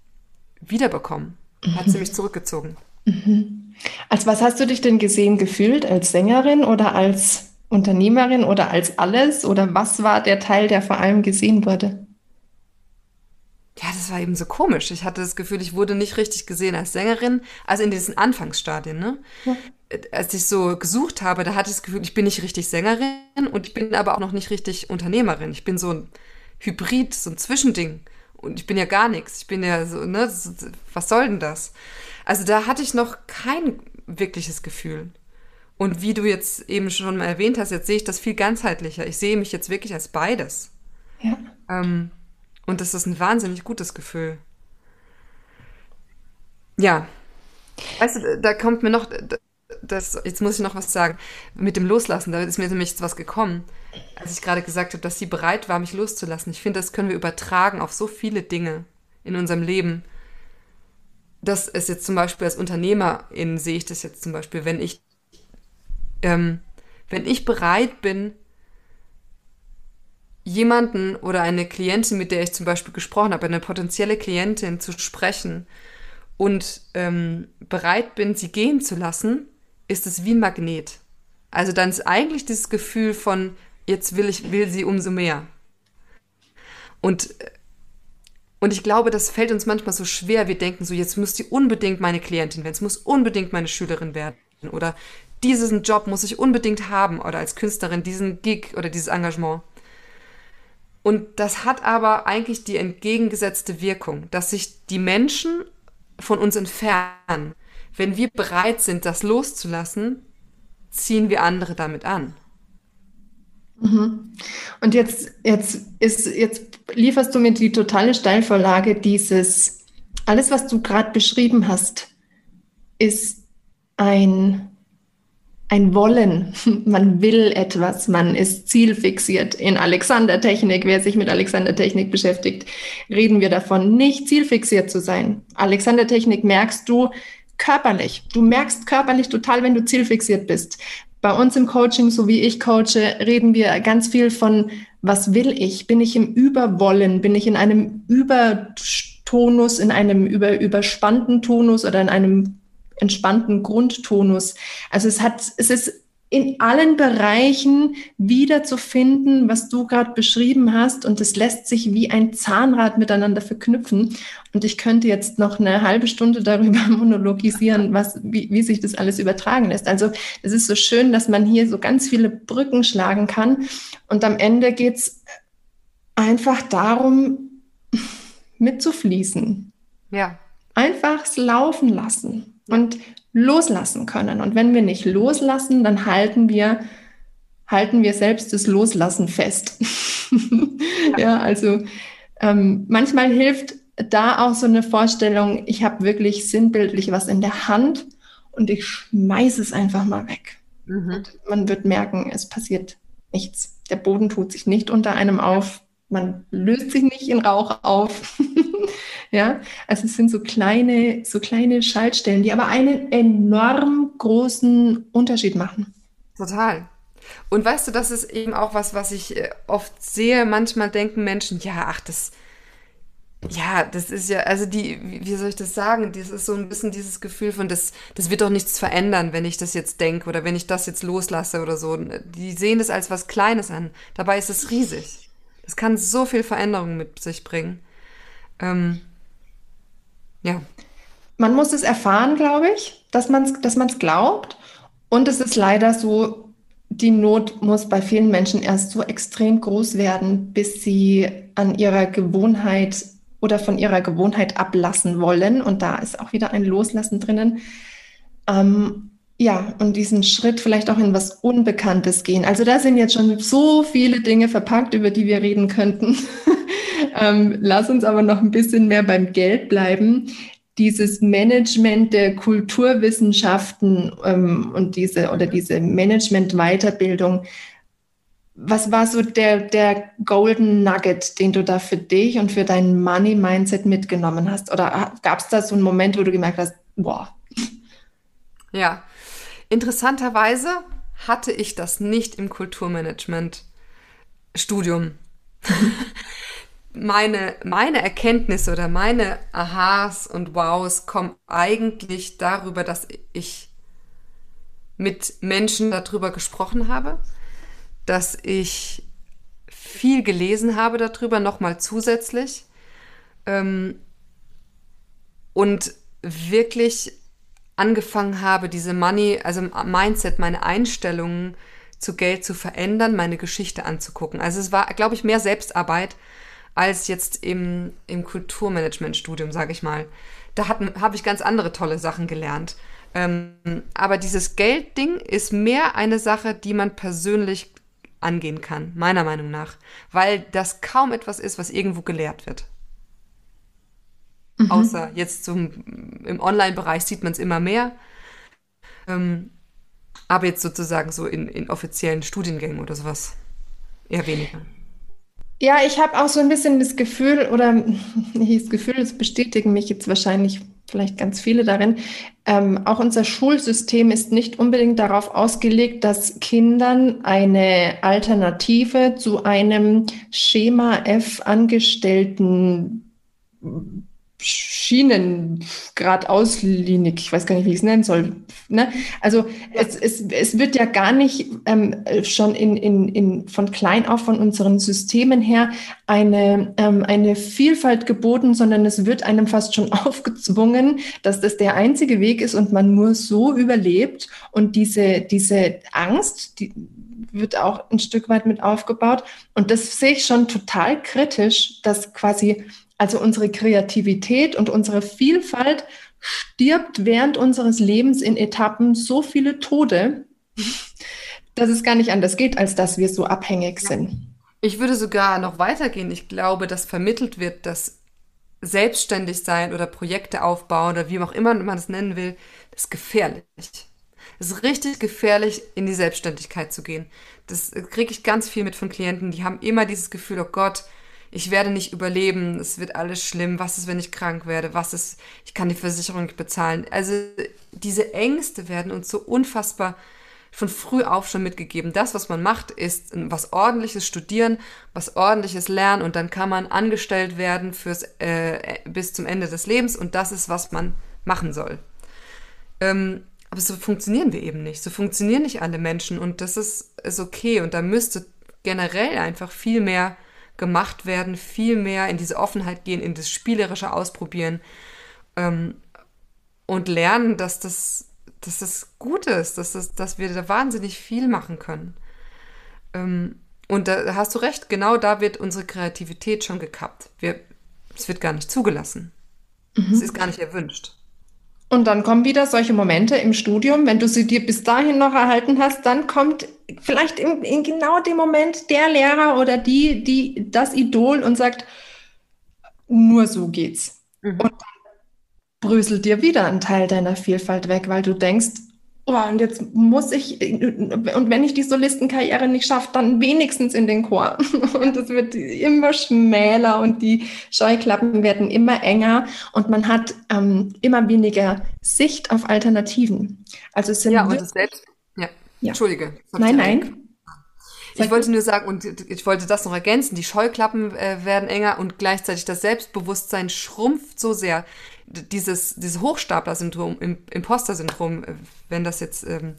wiederbekommen, hat sie mich zurückgezogen. Mhm. Als was hast du dich denn gesehen gefühlt? Als Sängerin oder als Unternehmerin oder als alles? Oder was war der Teil, der vor allem gesehen wurde? Ja, das war eben so komisch. Ich hatte das Gefühl, ich wurde nicht richtig gesehen als Sängerin, also in diesen Anfangsstadien, ne? Ja. Als ich so gesucht habe, da hatte ich das Gefühl, ich bin nicht richtig Sängerin und ich bin aber auch noch nicht richtig Unternehmerin. Ich bin so ein Hybrid, so ein Zwischending. Und ich bin ja gar nichts. Ich bin ja so, ne, was soll denn das? Also da hatte ich noch kein wirkliches Gefühl. Und wie du jetzt eben schon mal erwähnt hast, jetzt sehe ich das viel ganzheitlicher. Ich sehe mich jetzt wirklich als beides. Ja. Ähm, und das ist ein wahnsinnig gutes Gefühl. Ja. Weißt du, da kommt mir noch, das, jetzt muss ich noch was sagen, mit dem Loslassen, da ist mir nämlich was gekommen, als ich gerade gesagt habe, dass sie bereit war, mich loszulassen. Ich finde, das können wir übertragen auf so viele Dinge in unserem Leben. Das ist jetzt zum Beispiel als Unternehmerin sehe ich das jetzt zum Beispiel, wenn ich, ähm, wenn ich bereit bin, jemanden oder eine Klientin, mit der ich zum Beispiel gesprochen habe, eine potenzielle Klientin zu sprechen und ähm, bereit bin, sie gehen zu lassen, ist es wie ein Magnet. Also dann ist eigentlich dieses Gefühl von, jetzt will ich, will sie umso mehr. Und, und ich glaube, das fällt uns manchmal so schwer. Wir denken so, jetzt muss sie unbedingt meine Klientin werden, es muss unbedingt meine Schülerin werden. Oder diesen Job muss ich unbedingt haben oder als Künstlerin diesen Gig oder dieses Engagement. Und das hat aber eigentlich die entgegengesetzte Wirkung, dass sich die Menschen von uns entfernen. Wenn wir bereit sind, das loszulassen, ziehen wir andere damit an. Mhm. Und jetzt, jetzt, ist, jetzt lieferst du mir die totale Steilvorlage dieses, alles, was du gerade beschrieben hast, ist ein ein Wollen. Man will etwas, man ist zielfixiert. In Alexander-Technik, wer sich mit Alexander-Technik beschäftigt, reden wir davon, nicht zielfixiert zu sein. Alexander-Technik merkst du körperlich. Du merkst körperlich total, wenn du zielfixiert bist. Bei uns im Coaching, so wie ich coache, reden wir ganz viel von, was will ich? Bin ich im Überwollen? Bin ich in einem Übertonus, in einem über, überspannten Tonus oder in einem entspannten Grundtonus. Also es hat, es ist in allen Bereichen wiederzufinden, was du gerade beschrieben hast. Und es lässt sich wie ein Zahnrad miteinander verknüpfen. Und ich könnte jetzt noch eine halbe Stunde darüber monologisieren, was, wie, wie sich das alles übertragen lässt. Also es ist so schön, dass man hier so ganz viele Brücken schlagen kann. Und am Ende geht es einfach darum, mitzufließen. Ja. Einfach es laufen lassen und loslassen können. Und wenn wir nicht loslassen, dann halten wir, halten wir selbst das Loslassen fest. ja. ja, also ähm, manchmal hilft da auch so eine Vorstellung, ich habe wirklich sinnbildlich was in der Hand und ich schmeiße es einfach mal weg. Mhm. Man wird merken, es passiert nichts. Der Boden tut sich nicht unter einem auf, man löst sich nicht in Rauch auf. Ja, also es sind so kleine, so kleine Schaltstellen, die aber einen enorm großen Unterschied machen. Total. Und weißt du, das ist eben auch was, was ich äh, oft sehe. Manchmal denken Menschen, ja, ach, das, ja, das ist ja, also die, wie soll ich das sagen? Das ist so ein bisschen dieses Gefühl von, das, das wird doch nichts verändern, wenn ich das jetzt denke oder wenn ich das jetzt loslasse oder so. Die sehen das als was Kleines an. Dabei ist es riesig. Es kann so viel Veränderung mit sich bringen. Ähm, ja. Man muss es erfahren, glaube ich, dass man es dass man's glaubt. Und es ist leider so, die Not muss bei vielen Menschen erst so extrem groß werden, bis sie an ihrer Gewohnheit oder von ihrer Gewohnheit ablassen wollen. Und da ist auch wieder ein Loslassen drinnen. Ähm, ja, und diesen Schritt vielleicht auch in was Unbekanntes gehen. Also da sind jetzt schon so viele Dinge verpackt, über die wir reden könnten. ähm, lass uns aber noch ein bisschen mehr beim Geld bleiben. Dieses Management der Kulturwissenschaften ähm, und diese oder diese Management-Weiterbildung, was war so der, der Golden Nugget, den du da für dich und für dein Money-Mindset mitgenommen hast? Oder gab es da so einen Moment, wo du gemerkt hast, boah. Ja, interessanterweise hatte ich das nicht im Kulturmanagement-Studium. meine, meine Erkenntnisse oder meine Aha's und Wows kommen eigentlich darüber, dass ich mit Menschen darüber gesprochen habe. dass ich viel gelesen habe darüber, nochmal zusätzlich. Ähm, und wirklich angefangen habe, diese Money, also Mindset, meine Einstellungen zu Geld zu verändern, meine Geschichte anzugucken. Also es war, glaube ich, mehr Selbstarbeit als jetzt im, im Kulturmanagement-Studium, sage ich mal. Da habe ich ganz andere tolle Sachen gelernt. Ähm, aber dieses Geldding ist mehr eine Sache, die man persönlich angehen kann, meiner Meinung nach, weil das kaum etwas ist, was irgendwo gelehrt wird. Mhm. Außer jetzt zum, im Online-Bereich sieht man es immer mehr. Ähm, aber jetzt sozusagen so in, in offiziellen Studiengängen oder sowas eher weniger. Ja, ich habe auch so ein bisschen das Gefühl, oder das Gefühl, es bestätigen mich jetzt wahrscheinlich vielleicht ganz viele darin, ähm, auch unser Schulsystem ist nicht unbedingt darauf ausgelegt, dass Kindern eine Alternative zu einem Schema F angestellten Schienen geradeauslinig, ich weiß gar nicht, wie ich es nennen soll. Ne? Also es, es, es wird ja gar nicht ähm, schon in, in, in, von klein auf von unseren Systemen her eine, ähm, eine Vielfalt geboten, sondern es wird einem fast schon aufgezwungen, dass das der einzige Weg ist und man nur so überlebt. Und diese, diese Angst, die wird auch ein Stück weit mit aufgebaut. Und das sehe ich schon total kritisch, dass quasi also unsere Kreativität und unsere Vielfalt stirbt während unseres Lebens in Etappen so viele Tode, dass es gar nicht anders geht, als dass wir so abhängig sind. Ich würde sogar noch weitergehen. Ich glaube, dass vermittelt wird, dass selbstständig sein oder Projekte aufbauen oder wie auch immer man es nennen will, ist gefährlich. Es ist richtig gefährlich, in die Selbstständigkeit zu gehen. Das kriege ich ganz viel mit von Klienten, die haben immer dieses Gefühl, oh Gott, ich werde nicht überleben, es wird alles schlimm, was ist, wenn ich krank werde, was ist, ich kann die Versicherung nicht bezahlen. Also diese Ängste werden uns so unfassbar von früh auf schon mitgegeben. Das, was man macht, ist was ordentliches studieren, was ordentliches lernen und dann kann man angestellt werden fürs äh, bis zum Ende des Lebens und das ist, was man machen soll. Ähm, aber so funktionieren wir eben nicht. So funktionieren nicht alle Menschen und das ist, ist okay und da müsste generell einfach viel mehr gemacht werden, viel mehr in diese Offenheit gehen, in das spielerische Ausprobieren ähm, und lernen, dass das, dass das gut ist, dass, das, dass wir da wahnsinnig viel machen können. Ähm, und da hast du recht, genau da wird unsere Kreativität schon gekappt. Wir, es wird gar nicht zugelassen. Mhm. Es ist gar nicht erwünscht. Und dann kommen wieder solche Momente im Studium, wenn du sie dir bis dahin noch erhalten hast, dann kommt vielleicht in, in genau dem Moment der Lehrer oder die, die das Idol und sagt, nur so geht's. Mhm. Und dann bröselt dir wieder ein Teil deiner Vielfalt weg, weil du denkst, oh, und jetzt muss ich, und wenn ich die Solistenkarriere nicht schaffe, dann wenigstens in den Chor. Und es wird immer schmäler und die Scheuklappen werden immer enger und man hat ähm, immer weniger Sicht auf Alternativen. Also es sind ja, und das selbst, ja, ja. Entschuldige. Nein, nein. Ich wollte nur sagen, und ich wollte das noch ergänzen, die Scheuklappen äh, werden enger und gleichzeitig das Selbstbewusstsein schrumpft so sehr dieses, dieses Hochstapler-Syndrom, Imposter-Syndrom, äh, wenn das jetzt, ähm,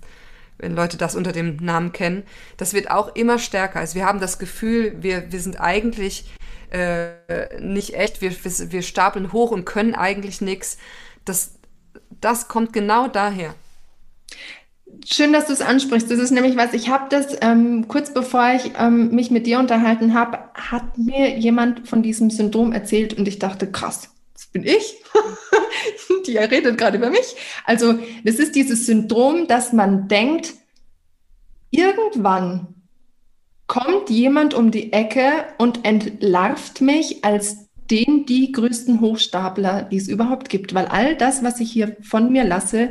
wenn Leute das unter dem Namen kennen, das wird auch immer stärker. Also wir haben das Gefühl, wir, wir sind eigentlich äh, nicht echt, wir, wir stapeln hoch und können eigentlich nichts. Das, das kommt genau daher. Schön, dass du es ansprichst. Das ist nämlich was, ich habe das ähm, kurz bevor ich ähm, mich mit dir unterhalten habe, hat mir jemand von diesem Syndrom erzählt und ich dachte, krass, bin ich. Die redet gerade über mich. Also, das ist dieses Syndrom, dass man denkt, irgendwann kommt jemand um die Ecke und entlarvt mich als den, die größten Hochstapler, die es überhaupt gibt. Weil all das, was ich hier von mir lasse,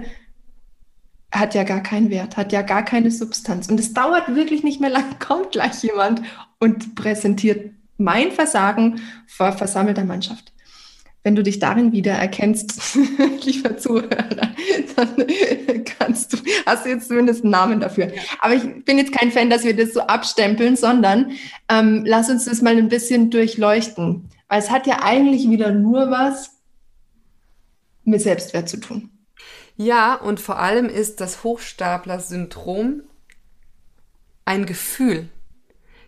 hat ja gar keinen Wert, hat ja gar keine Substanz. Und es dauert wirklich nicht mehr lang, kommt gleich jemand und präsentiert mein Versagen vor versammelter Mannschaft. Wenn du dich darin wiedererkennst, lieber Zuhörer, dann kannst du, hast du jetzt zumindest einen Namen dafür. Aber ich bin jetzt kein Fan, dass wir das so abstempeln, sondern ähm, lass uns das mal ein bisschen durchleuchten. Weil es hat ja eigentlich wieder nur was mit Selbstwert zu tun. Ja, und vor allem ist das Hochstapler-Syndrom ein Gefühl.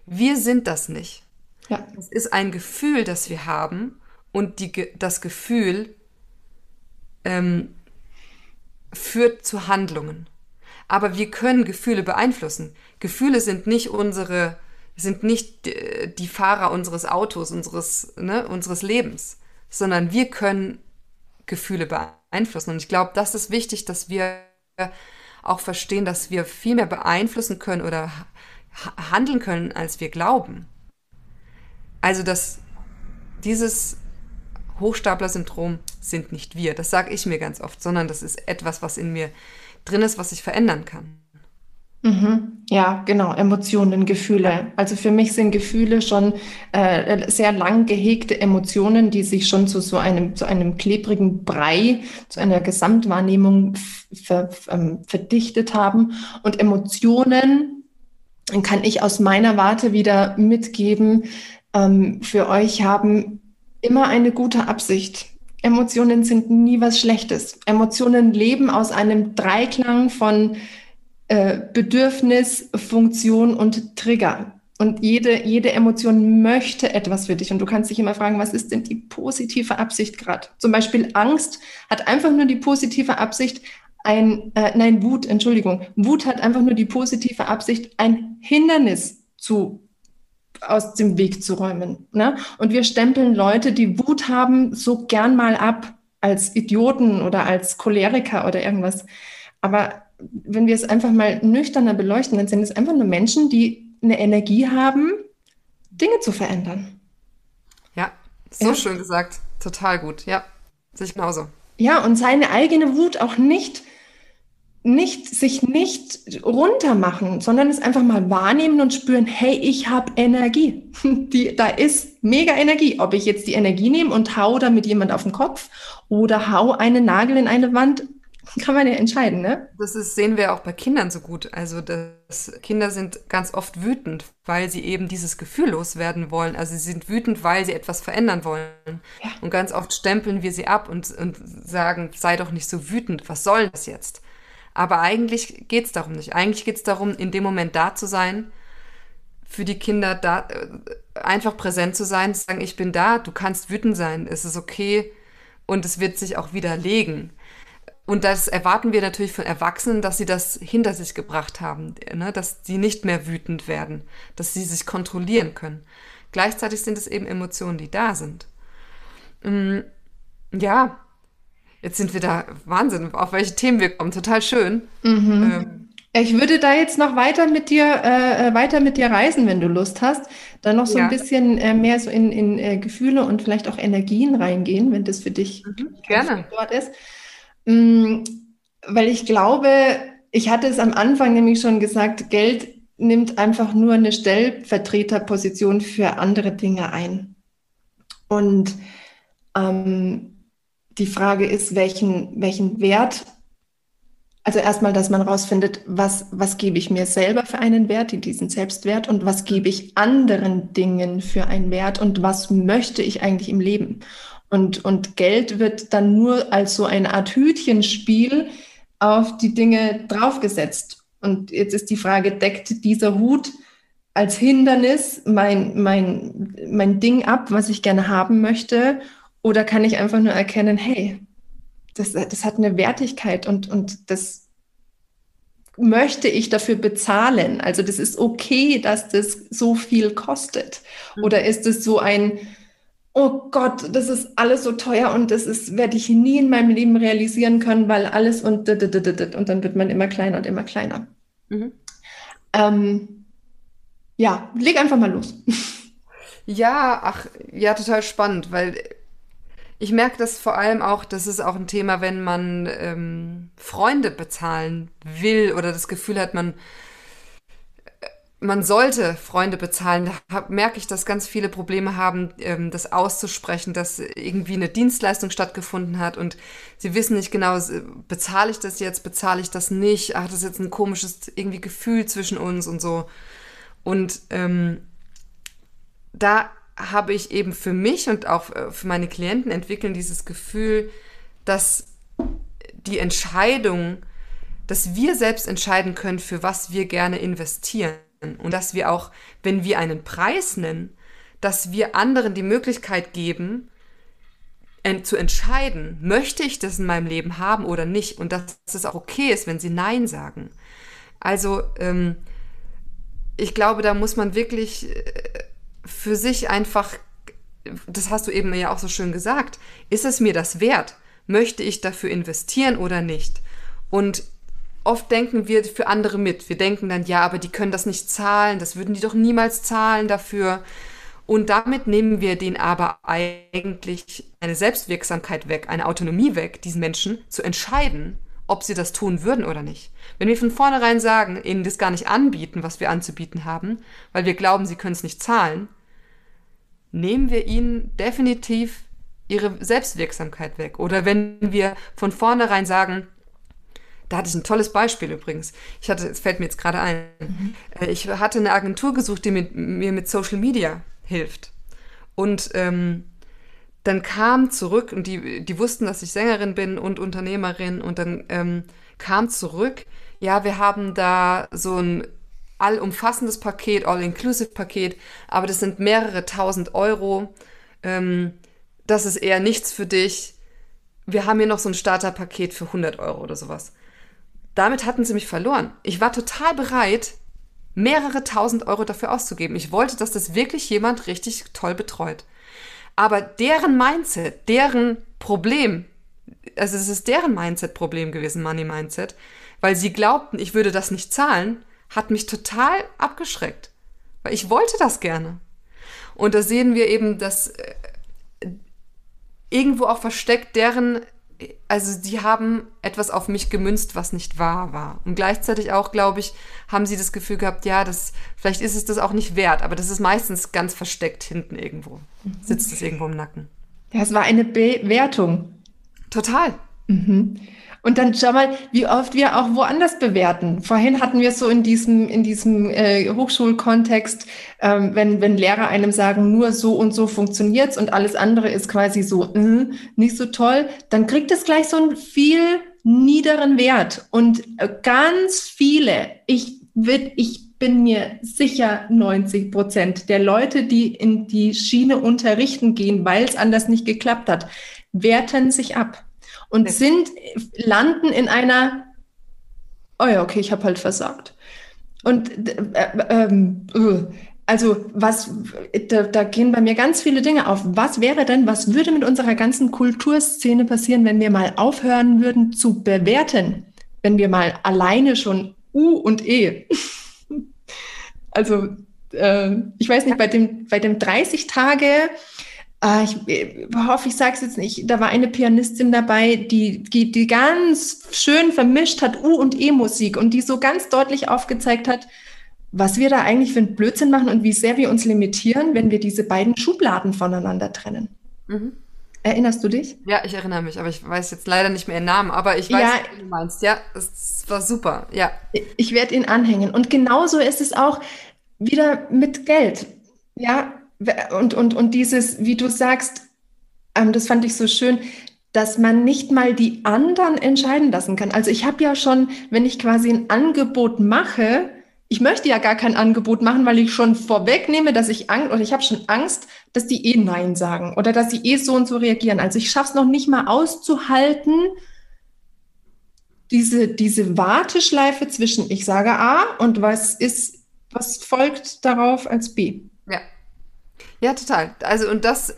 Wir sind das nicht. Ja. Es ist ein Gefühl, das wir haben und die, das Gefühl ähm, führt zu Handlungen. Aber wir können Gefühle beeinflussen. Gefühle sind nicht unsere, sind nicht die Fahrer unseres Autos, unseres, ne, unseres Lebens, sondern wir können Gefühle beeinflussen. Und ich glaube, das ist wichtig, dass wir auch verstehen, dass wir viel mehr beeinflussen können oder handeln können, als wir glauben. Also, dass dieses Hochstapler-Syndrom sind nicht wir. Das sage ich mir ganz oft, sondern das ist etwas, was in mir drin ist, was ich verändern kann. Mhm. Ja, genau, Emotionen, Gefühle. Also für mich sind Gefühle schon äh, sehr lang gehegte Emotionen, die sich schon zu so einem, zu einem klebrigen Brei, zu einer Gesamtwahrnehmung ver, ähm, verdichtet haben. Und Emotionen kann ich aus meiner Warte wieder mitgeben, ähm, für euch haben immer eine gute Absicht. Emotionen sind nie was Schlechtes. Emotionen leben aus einem Dreiklang von äh, Bedürfnis, Funktion und Trigger. Und jede, jede Emotion möchte etwas für dich. Und du kannst dich immer fragen, was ist denn die positive Absicht gerade? Zum Beispiel Angst hat einfach nur die positive Absicht, ein, äh, nein, Wut, Entschuldigung. Wut hat einfach nur die positive Absicht, ein Hindernis zu aus dem Weg zu räumen. Ne? Und wir stempeln Leute, die Wut haben, so gern mal ab als Idioten oder als Choleriker oder irgendwas. Aber wenn wir es einfach mal nüchterner beleuchten, dann sind es einfach nur Menschen, die eine Energie haben, Dinge zu verändern. Ja, so ja. schön gesagt. Total gut. Ja, sehe ich genauso. Ja, und seine eigene Wut auch nicht, nicht, sich nicht runtermachen, sondern es einfach mal wahrnehmen und spüren, hey, ich habe Energie. Die, da ist mega Energie. Ob ich jetzt die Energie nehme und hau damit jemand auf den Kopf oder hau einen Nagel in eine Wand, kann man ja entscheiden, ne? Das ist, sehen wir auch bei Kindern so gut. Also das, Kinder sind ganz oft wütend, weil sie eben dieses Gefühl loswerden wollen. Also sie sind wütend, weil sie etwas verändern wollen. Ja. Und ganz oft stempeln wir sie ab und, und sagen, sei doch nicht so wütend, was soll das jetzt? Aber eigentlich geht es darum nicht. Eigentlich geht es darum, in dem Moment da zu sein, für die Kinder da, äh, einfach präsent zu sein, zu sagen, ich bin da, du kannst wütend sein, es ist okay und es wird sich auch widerlegen. Und das erwarten wir natürlich von Erwachsenen, dass sie das hinter sich gebracht haben, ne? dass sie nicht mehr wütend werden, dass sie sich kontrollieren können. Gleichzeitig sind es eben Emotionen, die da sind. Mm, ja, jetzt sind wir da, Wahnsinn, auf welche Themen wir kommen, total schön. Mhm. Ähm, ich würde da jetzt noch weiter mit dir, äh, weiter mit dir reisen, wenn du Lust hast. Dann noch so ja. ein bisschen äh, mehr so in, in äh, Gefühle und vielleicht auch Energien reingehen, wenn das für dich mhm, gerne dort ist. Mm, weil ich glaube, ich hatte es am Anfang nämlich schon gesagt, Geld nimmt einfach nur eine Stellvertreterposition für andere Dinge ein. Und ähm, die Frage ist, welchen, welchen Wert, also erstmal, dass man rausfindet, was, was gebe ich mir selber für einen Wert, diesen Selbstwert, und was gebe ich anderen Dingen für einen Wert und was möchte ich eigentlich im Leben. Und, und Geld wird dann nur als so eine Art Hütchenspiel auf die Dinge draufgesetzt. Und jetzt ist die Frage, deckt dieser Hut als Hindernis mein, mein, mein Ding ab, was ich gerne haben möchte? Oder kann ich einfach nur erkennen, hey, das, das hat eine Wertigkeit und, und das möchte ich dafür bezahlen? Also das ist okay, dass das so viel kostet. Mhm. Oder ist es so ein, oh Gott, das ist alles so teuer und das ist, werde ich nie in meinem Leben realisieren können, weil alles und und dann wird man immer kleiner und immer kleiner. Mhm. Ähm, ja, leg einfach mal los. Ja, ach, ja, total spannend, weil ich merke das vor allem auch, das ist auch ein Thema, wenn man ähm, Freunde bezahlen will oder das Gefühl hat, man man sollte Freunde bezahlen. Da merke ich, dass ganz viele Probleme haben, ähm, das auszusprechen, dass irgendwie eine Dienstleistung stattgefunden hat und sie wissen nicht genau, bezahle ich das jetzt, bezahle ich das nicht, hat das jetzt ein komisches irgendwie Gefühl zwischen uns und so. Und ähm, da habe ich eben für mich und auch äh, für meine Klienten entwickeln dieses Gefühl, dass die Entscheidung, dass wir selbst entscheiden können, für was wir gerne investieren und dass wir auch, wenn wir einen Preis nennen, dass wir anderen die Möglichkeit geben, zu entscheiden, möchte ich das in meinem Leben haben oder nicht und dass es auch okay ist, wenn sie Nein sagen. Also ähm, ich glaube, da muss man wirklich äh, für sich einfach, das hast du eben ja auch so schön gesagt, ist es mir das wert? Möchte ich dafür investieren oder nicht? Und oft denken wir für andere mit. Wir denken dann, ja, aber die können das nicht zahlen, das würden die doch niemals zahlen dafür. Und damit nehmen wir denen aber eigentlich eine Selbstwirksamkeit weg, eine Autonomie weg, diesen Menschen zu entscheiden, ob sie das tun würden oder nicht. Wenn wir von vornherein sagen, ihnen das gar nicht anbieten, was wir anzubieten haben, weil wir glauben, sie können es nicht zahlen, nehmen wir ihnen definitiv ihre Selbstwirksamkeit weg. Oder wenn wir von vornherein sagen, da hatte ich ein tolles Beispiel übrigens. Ich hatte, es fällt mir jetzt gerade ein. Mhm. Ich hatte eine Agentur gesucht, die mit, mir mit Social Media hilft. Und ähm, dann kam zurück, und die, die wussten, dass ich Sängerin bin und Unternehmerin, und dann ähm, kam zurück, ja, wir haben da so ein allumfassendes Paket, All-Inclusive-Paket, aber das sind mehrere tausend Euro. Ähm, das ist eher nichts für dich. Wir haben hier noch so ein Starterpaket für 100 Euro oder sowas. Damit hatten sie mich verloren. Ich war total bereit, mehrere tausend Euro dafür auszugeben. Ich wollte, dass das wirklich jemand richtig toll betreut. Aber deren Mindset, deren Problem, also es ist deren Mindset-Problem gewesen, Money Mindset, weil sie glaubten, ich würde das nicht zahlen, hat mich total abgeschreckt. Weil ich wollte das gerne. Und da sehen wir eben, dass äh, irgendwo auch versteckt deren also die haben etwas auf mich gemünzt, was nicht wahr war. Und gleichzeitig auch, glaube ich, haben sie das Gefühl gehabt, ja, das, vielleicht ist es das auch nicht wert, aber das ist meistens ganz versteckt hinten irgendwo. Mhm. Sitzt es irgendwo im Nacken. Ja, es war eine Bewertung. Total. Mhm. Und dann schau mal, wie oft wir auch woanders bewerten. Vorhin hatten wir so in diesem, in diesem äh, Hochschulkontext, ähm, wenn, wenn Lehrer einem sagen, nur so und so funktioniert's und alles andere ist quasi so äh, nicht so toll, dann kriegt es gleich so einen viel niederen Wert. Und äh, ganz viele, ich, wird, ich bin mir sicher 90 Prozent der Leute, die in die Schiene unterrichten gehen, weil es anders nicht geklappt hat, werten sich ab und sind, landen in einer, oh ja, okay, ich habe halt versagt. Und äh, ähm, äh, also was, da, da gehen bei mir ganz viele Dinge auf. Was wäre denn, was würde mit unserer ganzen Kulturszene passieren, wenn wir mal aufhören würden zu bewerten? Wenn wir mal alleine schon U und E. also äh, ich weiß nicht, bei dem, bei dem 30 Tage ich äh, hoffe, ich sage es jetzt nicht, da war eine Pianistin dabei, die, die, die ganz schön vermischt hat U- und E-Musik und die so ganz deutlich aufgezeigt hat, was wir da eigentlich für einen Blödsinn machen und wie sehr wir uns limitieren, wenn wir diese beiden Schubladen voneinander trennen. Mhm. Erinnerst du dich? Ja, ich erinnere mich, aber ich weiß jetzt leider nicht mehr ihren Namen, aber ich weiß, ja, was du meinst. Ja, es war super. Ja. Ich werde ihn anhängen. Und genauso ist es auch wieder mit Geld. Ja, und, und, und dieses, wie du sagst, ähm, das fand ich so schön, dass man nicht mal die anderen entscheiden lassen kann. Also ich habe ja schon, wenn ich quasi ein Angebot mache, ich möchte ja gar kein Angebot machen, weil ich schon vorwegnehme, dass ich Angst oder ich habe schon Angst, dass die eh Nein sagen oder dass sie eh so und so reagieren. Also ich schaffe es noch nicht mal auszuhalten, diese, diese Warteschleife zwischen ich sage A und was ist, was folgt darauf als B. Ja, total. Also, und das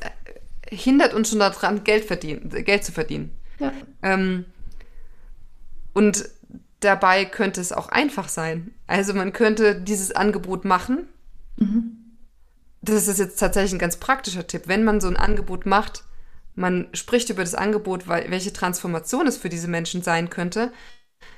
hindert uns schon daran, Geld, verdienen, Geld zu verdienen. Ja. Ähm, und dabei könnte es auch einfach sein. Also, man könnte dieses Angebot machen. Mhm. Das ist jetzt tatsächlich ein ganz praktischer Tipp. Wenn man so ein Angebot macht, man spricht über das Angebot, welche Transformation es für diese Menschen sein könnte,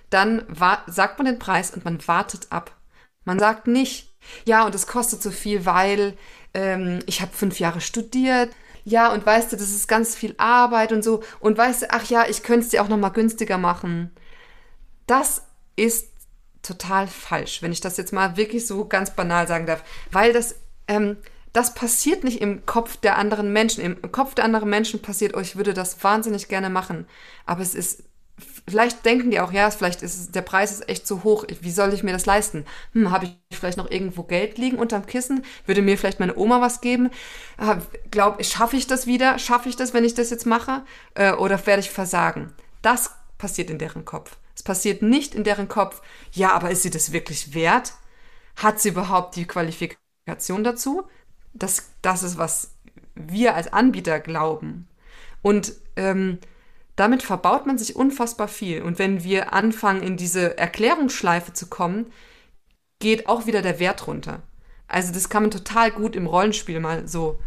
dann sagt man den Preis und man wartet ab. Man sagt nicht, ja, und es kostet so viel, weil ähm, ich habe fünf Jahre studiert. Ja, und weißt du, das ist ganz viel Arbeit und so. Und weißt du, ach ja, ich könnte es dir auch noch mal günstiger machen. Das ist total falsch, wenn ich das jetzt mal wirklich so ganz banal sagen darf. Weil das, ähm, das passiert nicht im Kopf der anderen Menschen. Im Kopf der anderen Menschen passiert, oh, ich würde das wahnsinnig gerne machen. Aber es ist vielleicht denken die auch, ja, vielleicht ist der Preis ist echt zu hoch. Wie soll ich mir das leisten? Hm, habe ich vielleicht noch irgendwo Geld liegen unterm Kissen? Würde mir vielleicht meine Oma was geben? Glaub, schaffe ich das wieder? Schaffe ich das, wenn ich das jetzt mache? Äh, oder werde ich versagen? Das passiert in deren Kopf. Es passiert nicht in deren Kopf, ja, aber ist sie das wirklich wert? Hat sie überhaupt die Qualifikation dazu? Das, das ist, was wir als Anbieter glauben. Und ähm, damit verbaut man sich unfassbar viel. Und wenn wir anfangen, in diese Erklärungsschleife zu kommen, geht auch wieder der Wert runter. Also das kann man total gut im Rollenspiel mal so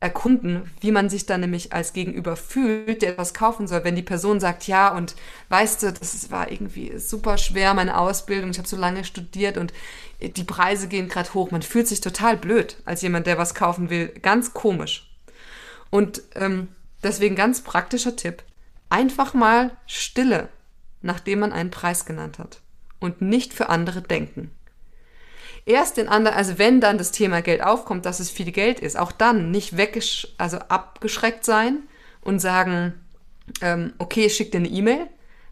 erkunden, wie man sich dann nämlich als Gegenüber fühlt, der etwas kaufen soll, wenn die Person sagt, ja, und weißt du, das war irgendwie super schwer, meine Ausbildung, ich habe so lange studiert und die Preise gehen gerade hoch. Man fühlt sich total blöd als jemand, der was kaufen will. Ganz komisch. Und ähm, deswegen ganz praktischer Tipp. Einfach mal Stille, nachdem man einen Preis genannt hat. Und nicht für andere denken. Erst den anderen, also wenn dann das Thema Geld aufkommt, dass es viel Geld ist, auch dann nicht weggesch also abgeschreckt sein und sagen, ähm, okay, ich schicke dir eine E-Mail.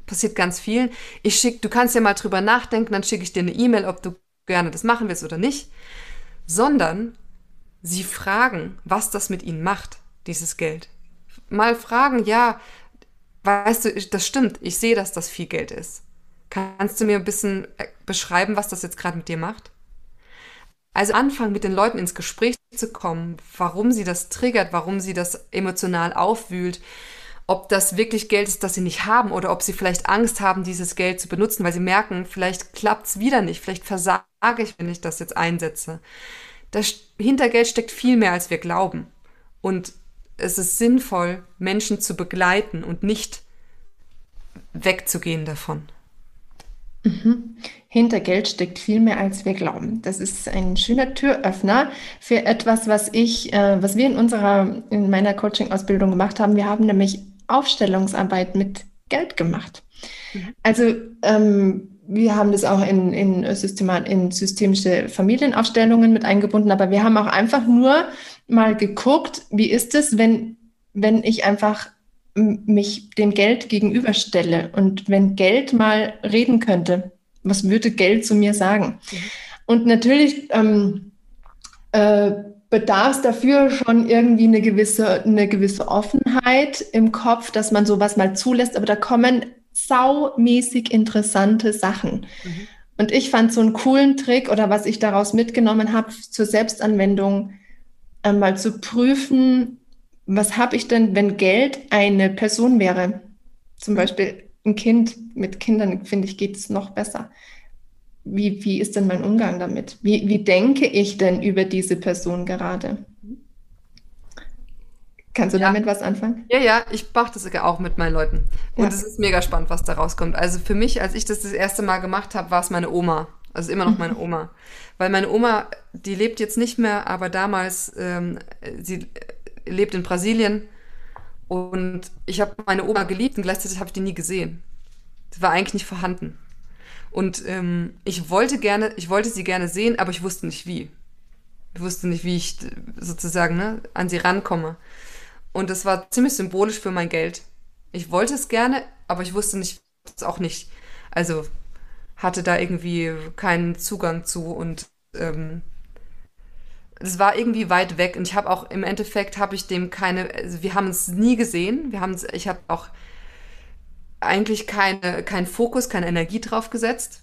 Passiert ganz vielen. Ich schick, du kannst ja mal drüber nachdenken, dann schicke ich dir eine E-Mail, ob du gerne das machen willst oder nicht. Sondern sie fragen, was das mit ihnen macht, dieses Geld. Mal fragen, ja, weißt du, das stimmt, ich sehe, dass das viel Geld ist. Kannst du mir ein bisschen äh, beschreiben, was das jetzt gerade mit dir macht? Also anfangen, mit den Leuten ins Gespräch zu kommen, warum sie das triggert, warum sie das emotional aufwühlt, ob das wirklich Geld ist, das sie nicht haben oder ob sie vielleicht Angst haben, dieses Geld zu benutzen, weil sie merken, vielleicht klappt es wieder nicht, vielleicht versage ich, wenn ich das jetzt einsetze. Das, hinter Geld steckt viel mehr, als wir glauben. Und es ist sinnvoll, Menschen zu begleiten und nicht wegzugehen davon. Mhm. Hinter Geld steckt viel mehr, als wir glauben. Das ist ein schöner Türöffner für etwas, was ich, äh, was wir in unserer, in meiner Coaching-Ausbildung gemacht haben. Wir haben nämlich Aufstellungsarbeit mit Geld gemacht. Mhm. Also ähm, wir haben das auch in, in, Systemat in systemische Familienaufstellungen mit eingebunden, aber wir haben auch einfach nur mal geguckt, wie ist es, wenn, wenn ich einfach mich dem Geld gegenüberstelle und wenn Geld mal reden könnte, was würde Geld zu mir sagen? Mhm. Und natürlich ähm, äh, bedarf es dafür schon irgendwie eine gewisse, eine gewisse Offenheit im Kopf, dass man sowas mal zulässt, aber da kommen saumäßig interessante Sachen. Mhm. Und ich fand so einen coolen Trick oder was ich daraus mitgenommen habe zur Selbstanwendung, äh, mal zu prüfen, was habe ich denn, wenn Geld eine Person wäre? Zum Beispiel ein Kind. Mit Kindern, finde ich, geht es noch besser. Wie, wie ist denn mein Umgang damit? Wie, wie denke ich denn über diese Person gerade? Kannst du ja. damit was anfangen? Ja, ja, ich mache das auch mit meinen Leuten. Und es ist mega spannend, was da rauskommt. Also für mich, als ich das das erste Mal gemacht habe, war es meine Oma. Also immer noch meine Oma. Weil meine Oma, die lebt jetzt nicht mehr, aber damals, ähm, sie lebt in Brasilien. Und ich habe meine Oma geliebt und gleichzeitig habe ich die nie gesehen. Sie war eigentlich nicht vorhanden. Und ähm, ich wollte gerne, ich wollte sie gerne sehen, aber ich wusste nicht wie. Ich wusste nicht, wie ich sozusagen ne, an sie rankomme. Und das war ziemlich symbolisch für mein Geld. Ich wollte es gerne, aber ich wusste nicht, es auch nicht. Also hatte da irgendwie keinen Zugang zu und ähm, es war irgendwie weit weg und ich habe auch im Endeffekt habe ich dem keine, also wir haben es nie gesehen. Wir haben ich habe auch eigentlich keine, keinen Fokus, keine Energie drauf gesetzt.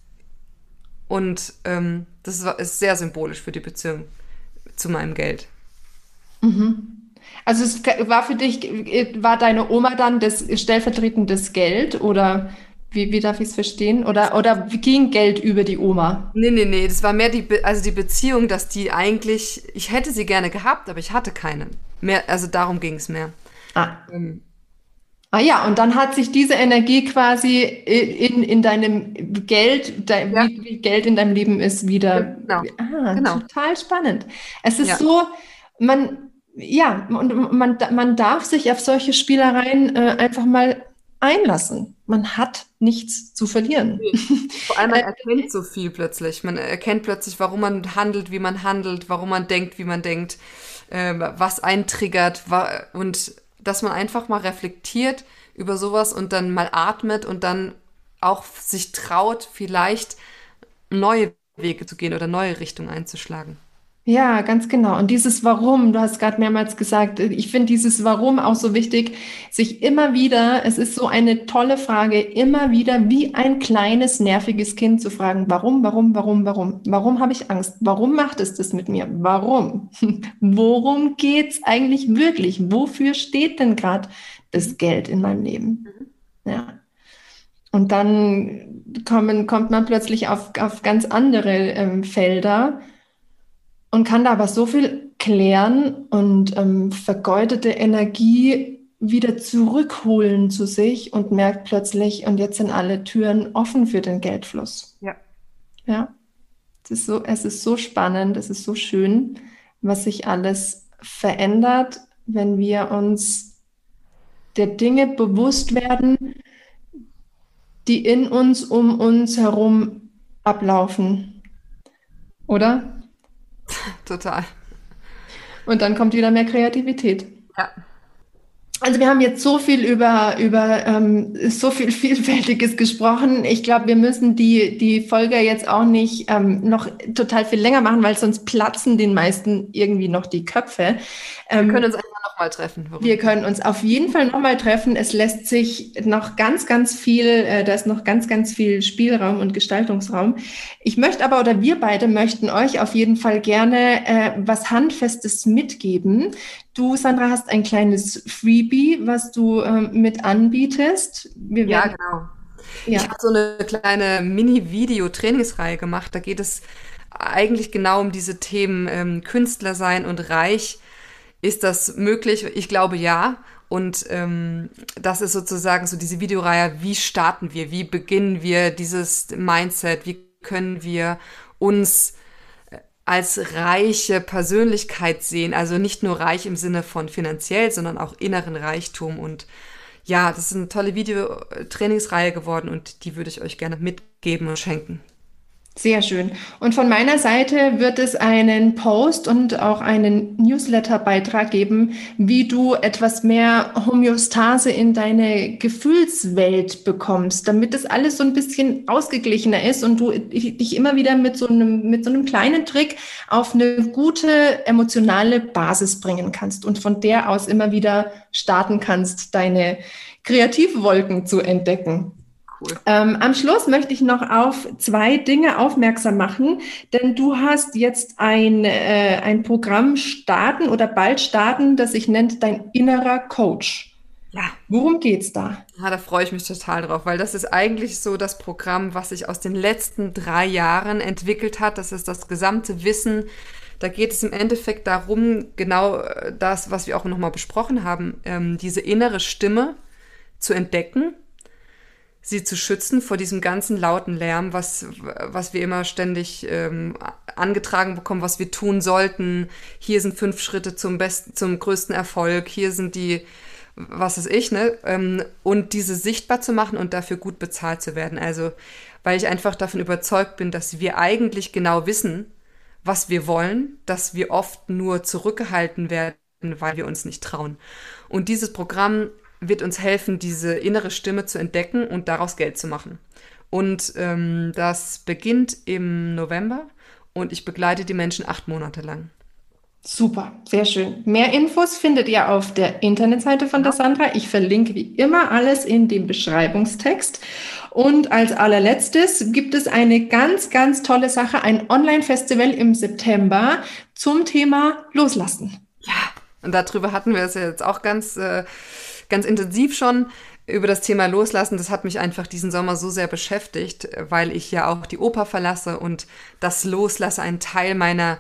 Und ähm, das ist sehr symbolisch für die Beziehung zu meinem Geld. Mhm. Also es war für dich, war deine Oma dann das stellvertretendes Geld oder wie, wie darf ich es verstehen? Oder, oder ging Geld über die Oma? Nee, nee, nee, das war mehr die, Be also die Beziehung, dass die eigentlich, ich hätte sie gerne gehabt, aber ich hatte keine. Mehr, also darum ging es mehr. Ah. Ähm. ah ja, und dann hat sich diese Energie quasi in, in deinem Geld, de, ja. wie, wie, Geld in deinem Leben ist, wieder. Genau. Ah, genau. total spannend. Es ist ja. so, man, ja, und man, man darf sich auf solche Spielereien äh, einfach mal einlassen. Man hat nichts zu verlieren. Vor allem man erkennt so viel plötzlich. Man erkennt plötzlich, warum man handelt, wie man handelt, warum man denkt, wie man denkt, äh, was einen triggert und dass man einfach mal reflektiert über sowas und dann mal atmet und dann auch sich traut, vielleicht neue Wege zu gehen oder neue Richtungen einzuschlagen. Ja, ganz genau. Und dieses Warum, du hast gerade mehrmals gesagt, ich finde dieses Warum auch so wichtig, sich immer wieder, es ist so eine tolle Frage, immer wieder wie ein kleines, nerviges Kind zu fragen, warum, warum, warum, warum? Warum habe ich Angst? Warum macht es das mit mir? Warum? Worum geht's eigentlich wirklich? Wofür steht denn gerade das Geld in meinem Leben? Mhm. Ja. Und dann kommen, kommt man plötzlich auf, auf ganz andere ähm, Felder und kann da aber so viel klären und ähm, vergeudete Energie wieder zurückholen zu sich und merkt plötzlich, und jetzt sind alle Türen offen für den Geldfluss. Ja. Ja. Es ist so, es ist so spannend, es ist so schön, was sich alles verändert, wenn wir uns der Dinge bewusst werden, die in uns, um uns herum ablaufen. Oder? Total. Und dann kommt wieder mehr Kreativität. Ja. Also wir haben jetzt so viel über, über ähm, so viel Vielfältiges gesprochen. Ich glaube, wir müssen die, die Folge jetzt auch nicht ähm, noch total viel länger machen, weil sonst platzen den meisten irgendwie noch die Köpfe. Ähm, wir können uns einfach nochmal treffen. Warum? Wir können uns auf jeden Fall nochmal treffen. Es lässt sich noch ganz, ganz viel, äh, da ist noch ganz, ganz viel Spielraum und Gestaltungsraum. Ich möchte aber, oder wir beide möchten euch auf jeden Fall gerne äh, was Handfestes mitgeben. Du, Sandra, hast ein kleines Freebie, was du ähm, mit anbietest. ja, genau. Ja. Ich habe so eine kleine Mini-Video-Trainingsreihe gemacht. Da geht es eigentlich genau um diese Themen ähm, Künstler sein und reich ist das möglich? Ich glaube ja. Und ähm, das ist sozusagen so diese Videoreihe, wie starten wir, wie beginnen wir dieses Mindset, wie können wir uns äh, als reiche Persönlichkeit sehen, also nicht nur reich im Sinne von finanziell, sondern auch inneren Reichtum. Und ja, das ist eine tolle Videotrainingsreihe geworden und die würde ich euch gerne mitgeben und schenken. Sehr schön. Und von meiner Seite wird es einen Post und auch einen Newsletter-Beitrag geben, wie du etwas mehr Homöostase in deine Gefühlswelt bekommst, damit das alles so ein bisschen ausgeglichener ist und du dich immer wieder mit so einem, mit so einem kleinen Trick auf eine gute emotionale Basis bringen kannst und von der aus immer wieder starten kannst, deine Kreativwolken zu entdecken. Cool. Ähm, am Schluss möchte ich noch auf zwei Dinge aufmerksam machen, denn du hast jetzt ein, äh, ein Programm starten oder bald starten, das sich nennt Dein innerer Coach. Ja. Worum geht's da? Ja, da freue ich mich total drauf, weil das ist eigentlich so das Programm, was sich aus den letzten drei Jahren entwickelt hat. Das ist das gesamte Wissen. Da geht es im Endeffekt darum, genau äh, das, was wir auch nochmal besprochen haben, ähm, diese innere Stimme zu entdecken sie zu schützen vor diesem ganzen lauten Lärm, was, was wir immer ständig ähm, angetragen bekommen, was wir tun sollten. Hier sind fünf Schritte zum besten, zum größten Erfolg. Hier sind die, was ist ich, ne? Ähm, und diese sichtbar zu machen und dafür gut bezahlt zu werden. Also, weil ich einfach davon überzeugt bin, dass wir eigentlich genau wissen, was wir wollen, dass wir oft nur zurückgehalten werden, weil wir uns nicht trauen. Und dieses Programm wird uns helfen, diese innere Stimme zu entdecken und daraus Geld zu machen. Und ähm, das beginnt im November und ich begleite die Menschen acht Monate lang. Super, sehr schön. Mehr Infos findet ihr auf der Internetseite von der Sandra. Ich verlinke wie immer alles in dem Beschreibungstext. Und als allerletztes gibt es eine ganz, ganz tolle Sache, ein Online-Festival im September zum Thema Loslassen. Ja, und darüber hatten wir es ja jetzt auch ganz äh, ganz intensiv schon über das Thema Loslassen. Das hat mich einfach diesen Sommer so sehr beschäftigt, weil ich ja auch die Oper verlasse und das Loslasse ein Teil meiner,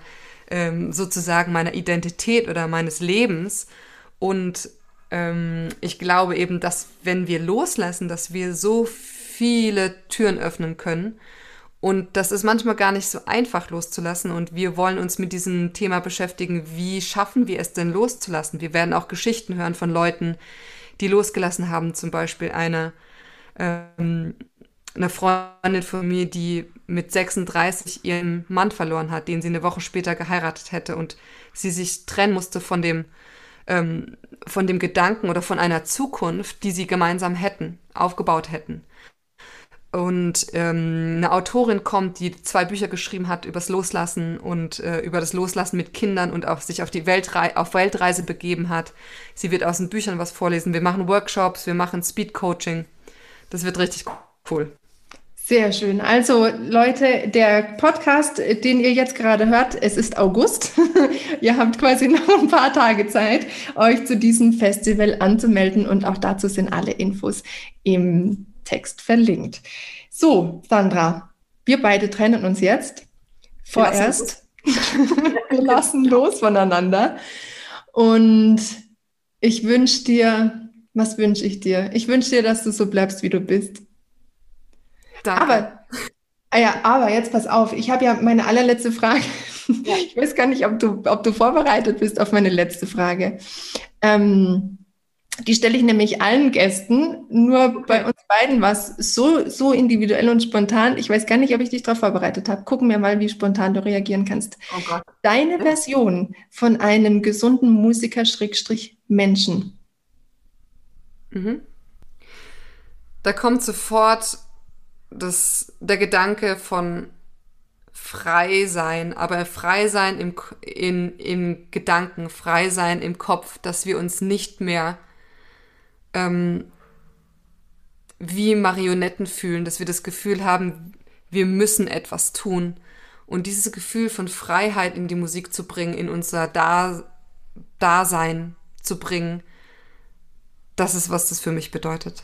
ähm, sozusagen meiner Identität oder meines Lebens. Und ähm, ich glaube eben, dass wenn wir loslassen, dass wir so viele Türen öffnen können und das ist manchmal gar nicht so einfach loszulassen. Und wir wollen uns mit diesem Thema beschäftigen. Wie schaffen wir es denn loszulassen? Wir werden auch Geschichten hören von Leuten, die losgelassen haben. Zum Beispiel eine, ähm, eine Freundin von mir, die mit 36 ihren Mann verloren hat, den sie eine Woche später geheiratet hätte und sie sich trennen musste von dem ähm, von dem Gedanken oder von einer Zukunft, die sie gemeinsam hätten, aufgebaut hätten. Und ähm, eine Autorin kommt, die zwei Bücher geschrieben hat übers Loslassen und äh, über das Loslassen mit Kindern und auch sich auf die Weltrei auf Weltreise begeben hat. Sie wird aus den Büchern was vorlesen. Wir machen Workshops, wir machen Speed Coaching. Das wird richtig cool. Sehr schön. Also Leute, der Podcast, den ihr jetzt gerade hört, es ist August. ihr habt quasi noch ein paar Tage Zeit, euch zu diesem Festival anzumelden und auch dazu sind alle Infos im Text verlinkt. So, Sandra, wir beide trennen uns jetzt. Vorerst. wir lassen los voneinander. Und ich wünsche dir, was wünsche ich dir? Ich wünsche dir, dass du so bleibst, wie du bist. Danke. Aber, ah ja, aber jetzt pass auf, ich habe ja meine allerletzte Frage. Ja. Ich weiß gar nicht, ob du, ob du vorbereitet bist auf meine letzte Frage. Ähm, die stelle ich nämlich allen Gästen, nur bei uns beiden war es so, so individuell und spontan. Ich weiß gar nicht, ob ich dich darauf vorbereitet habe. Gucken wir mal, wie spontan du reagieren kannst. Oh. Deine Version von einem gesunden Musiker-Menschen. Mhm. Da kommt sofort das, der Gedanke von frei sein, aber frei sein im, in, im Gedanken, frei sein im Kopf, dass wir uns nicht mehr ähm, wie Marionetten fühlen, dass wir das Gefühl haben, wir müssen etwas tun. Und dieses Gefühl von Freiheit in die Musik zu bringen, in unser da Dasein zu bringen, das ist, was das für mich bedeutet.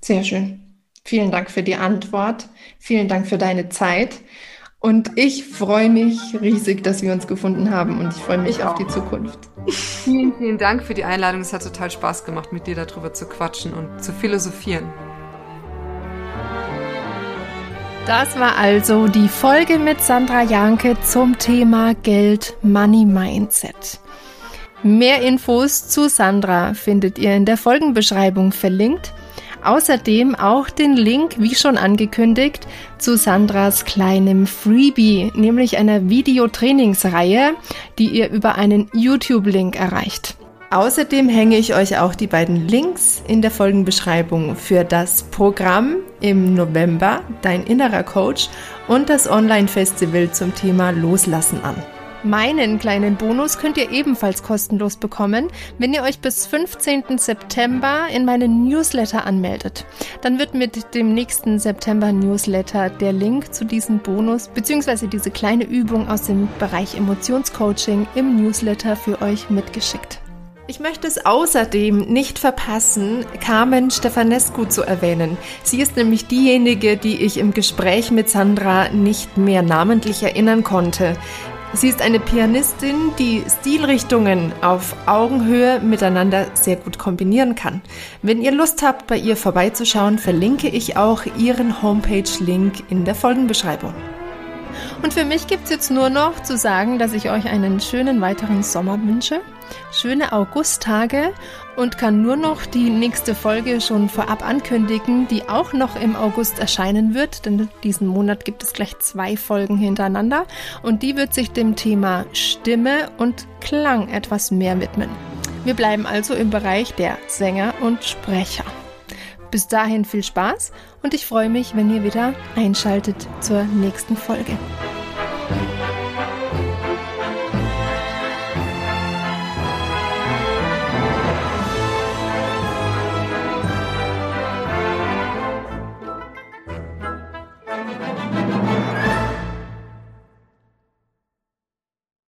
Sehr schön. Vielen Dank für die Antwort. Vielen Dank für deine Zeit. Und ich freue mich riesig, dass wir uns gefunden haben und ich freue mich ich auf die Zukunft. Vielen, vielen Dank für die Einladung. Es hat total Spaß gemacht, mit dir darüber zu quatschen und zu philosophieren. Das war also die Folge mit Sandra Janke zum Thema Geld Money Mindset. Mehr Infos zu Sandra findet ihr in der Folgenbeschreibung verlinkt. Außerdem auch den Link, wie schon angekündigt, zu Sandras kleinem Freebie, nämlich einer Videotrainingsreihe, die ihr über einen YouTube-Link erreicht. Außerdem hänge ich euch auch die beiden Links in der Folgenbeschreibung für das Programm im November, Dein innerer Coach und das Online-Festival zum Thema Loslassen an. Meinen kleinen Bonus könnt ihr ebenfalls kostenlos bekommen, wenn ihr euch bis 15. September in meinen Newsletter anmeldet. Dann wird mit dem nächsten September Newsletter der Link zu diesem Bonus bzw. diese kleine Übung aus dem Bereich Emotionscoaching im Newsletter für euch mitgeschickt. Ich möchte es außerdem nicht verpassen, Carmen Stefanescu zu erwähnen. Sie ist nämlich diejenige, die ich im Gespräch mit Sandra nicht mehr namentlich erinnern konnte. Sie ist eine Pianistin, die Stilrichtungen auf Augenhöhe miteinander sehr gut kombinieren kann. Wenn ihr Lust habt, bei ihr vorbeizuschauen, verlinke ich auch ihren Homepage-Link in der Folgenbeschreibung. Und für mich gibt es jetzt nur noch zu sagen, dass ich euch einen schönen weiteren Sommer wünsche, schöne Augusttage und kann nur noch die nächste Folge schon vorab ankündigen, die auch noch im August erscheinen wird, denn diesen Monat gibt es gleich zwei Folgen hintereinander und die wird sich dem Thema Stimme und Klang etwas mehr widmen. Wir bleiben also im Bereich der Sänger und Sprecher. Bis dahin viel Spaß und ich freue mich, wenn ihr wieder einschaltet zur nächsten Folge.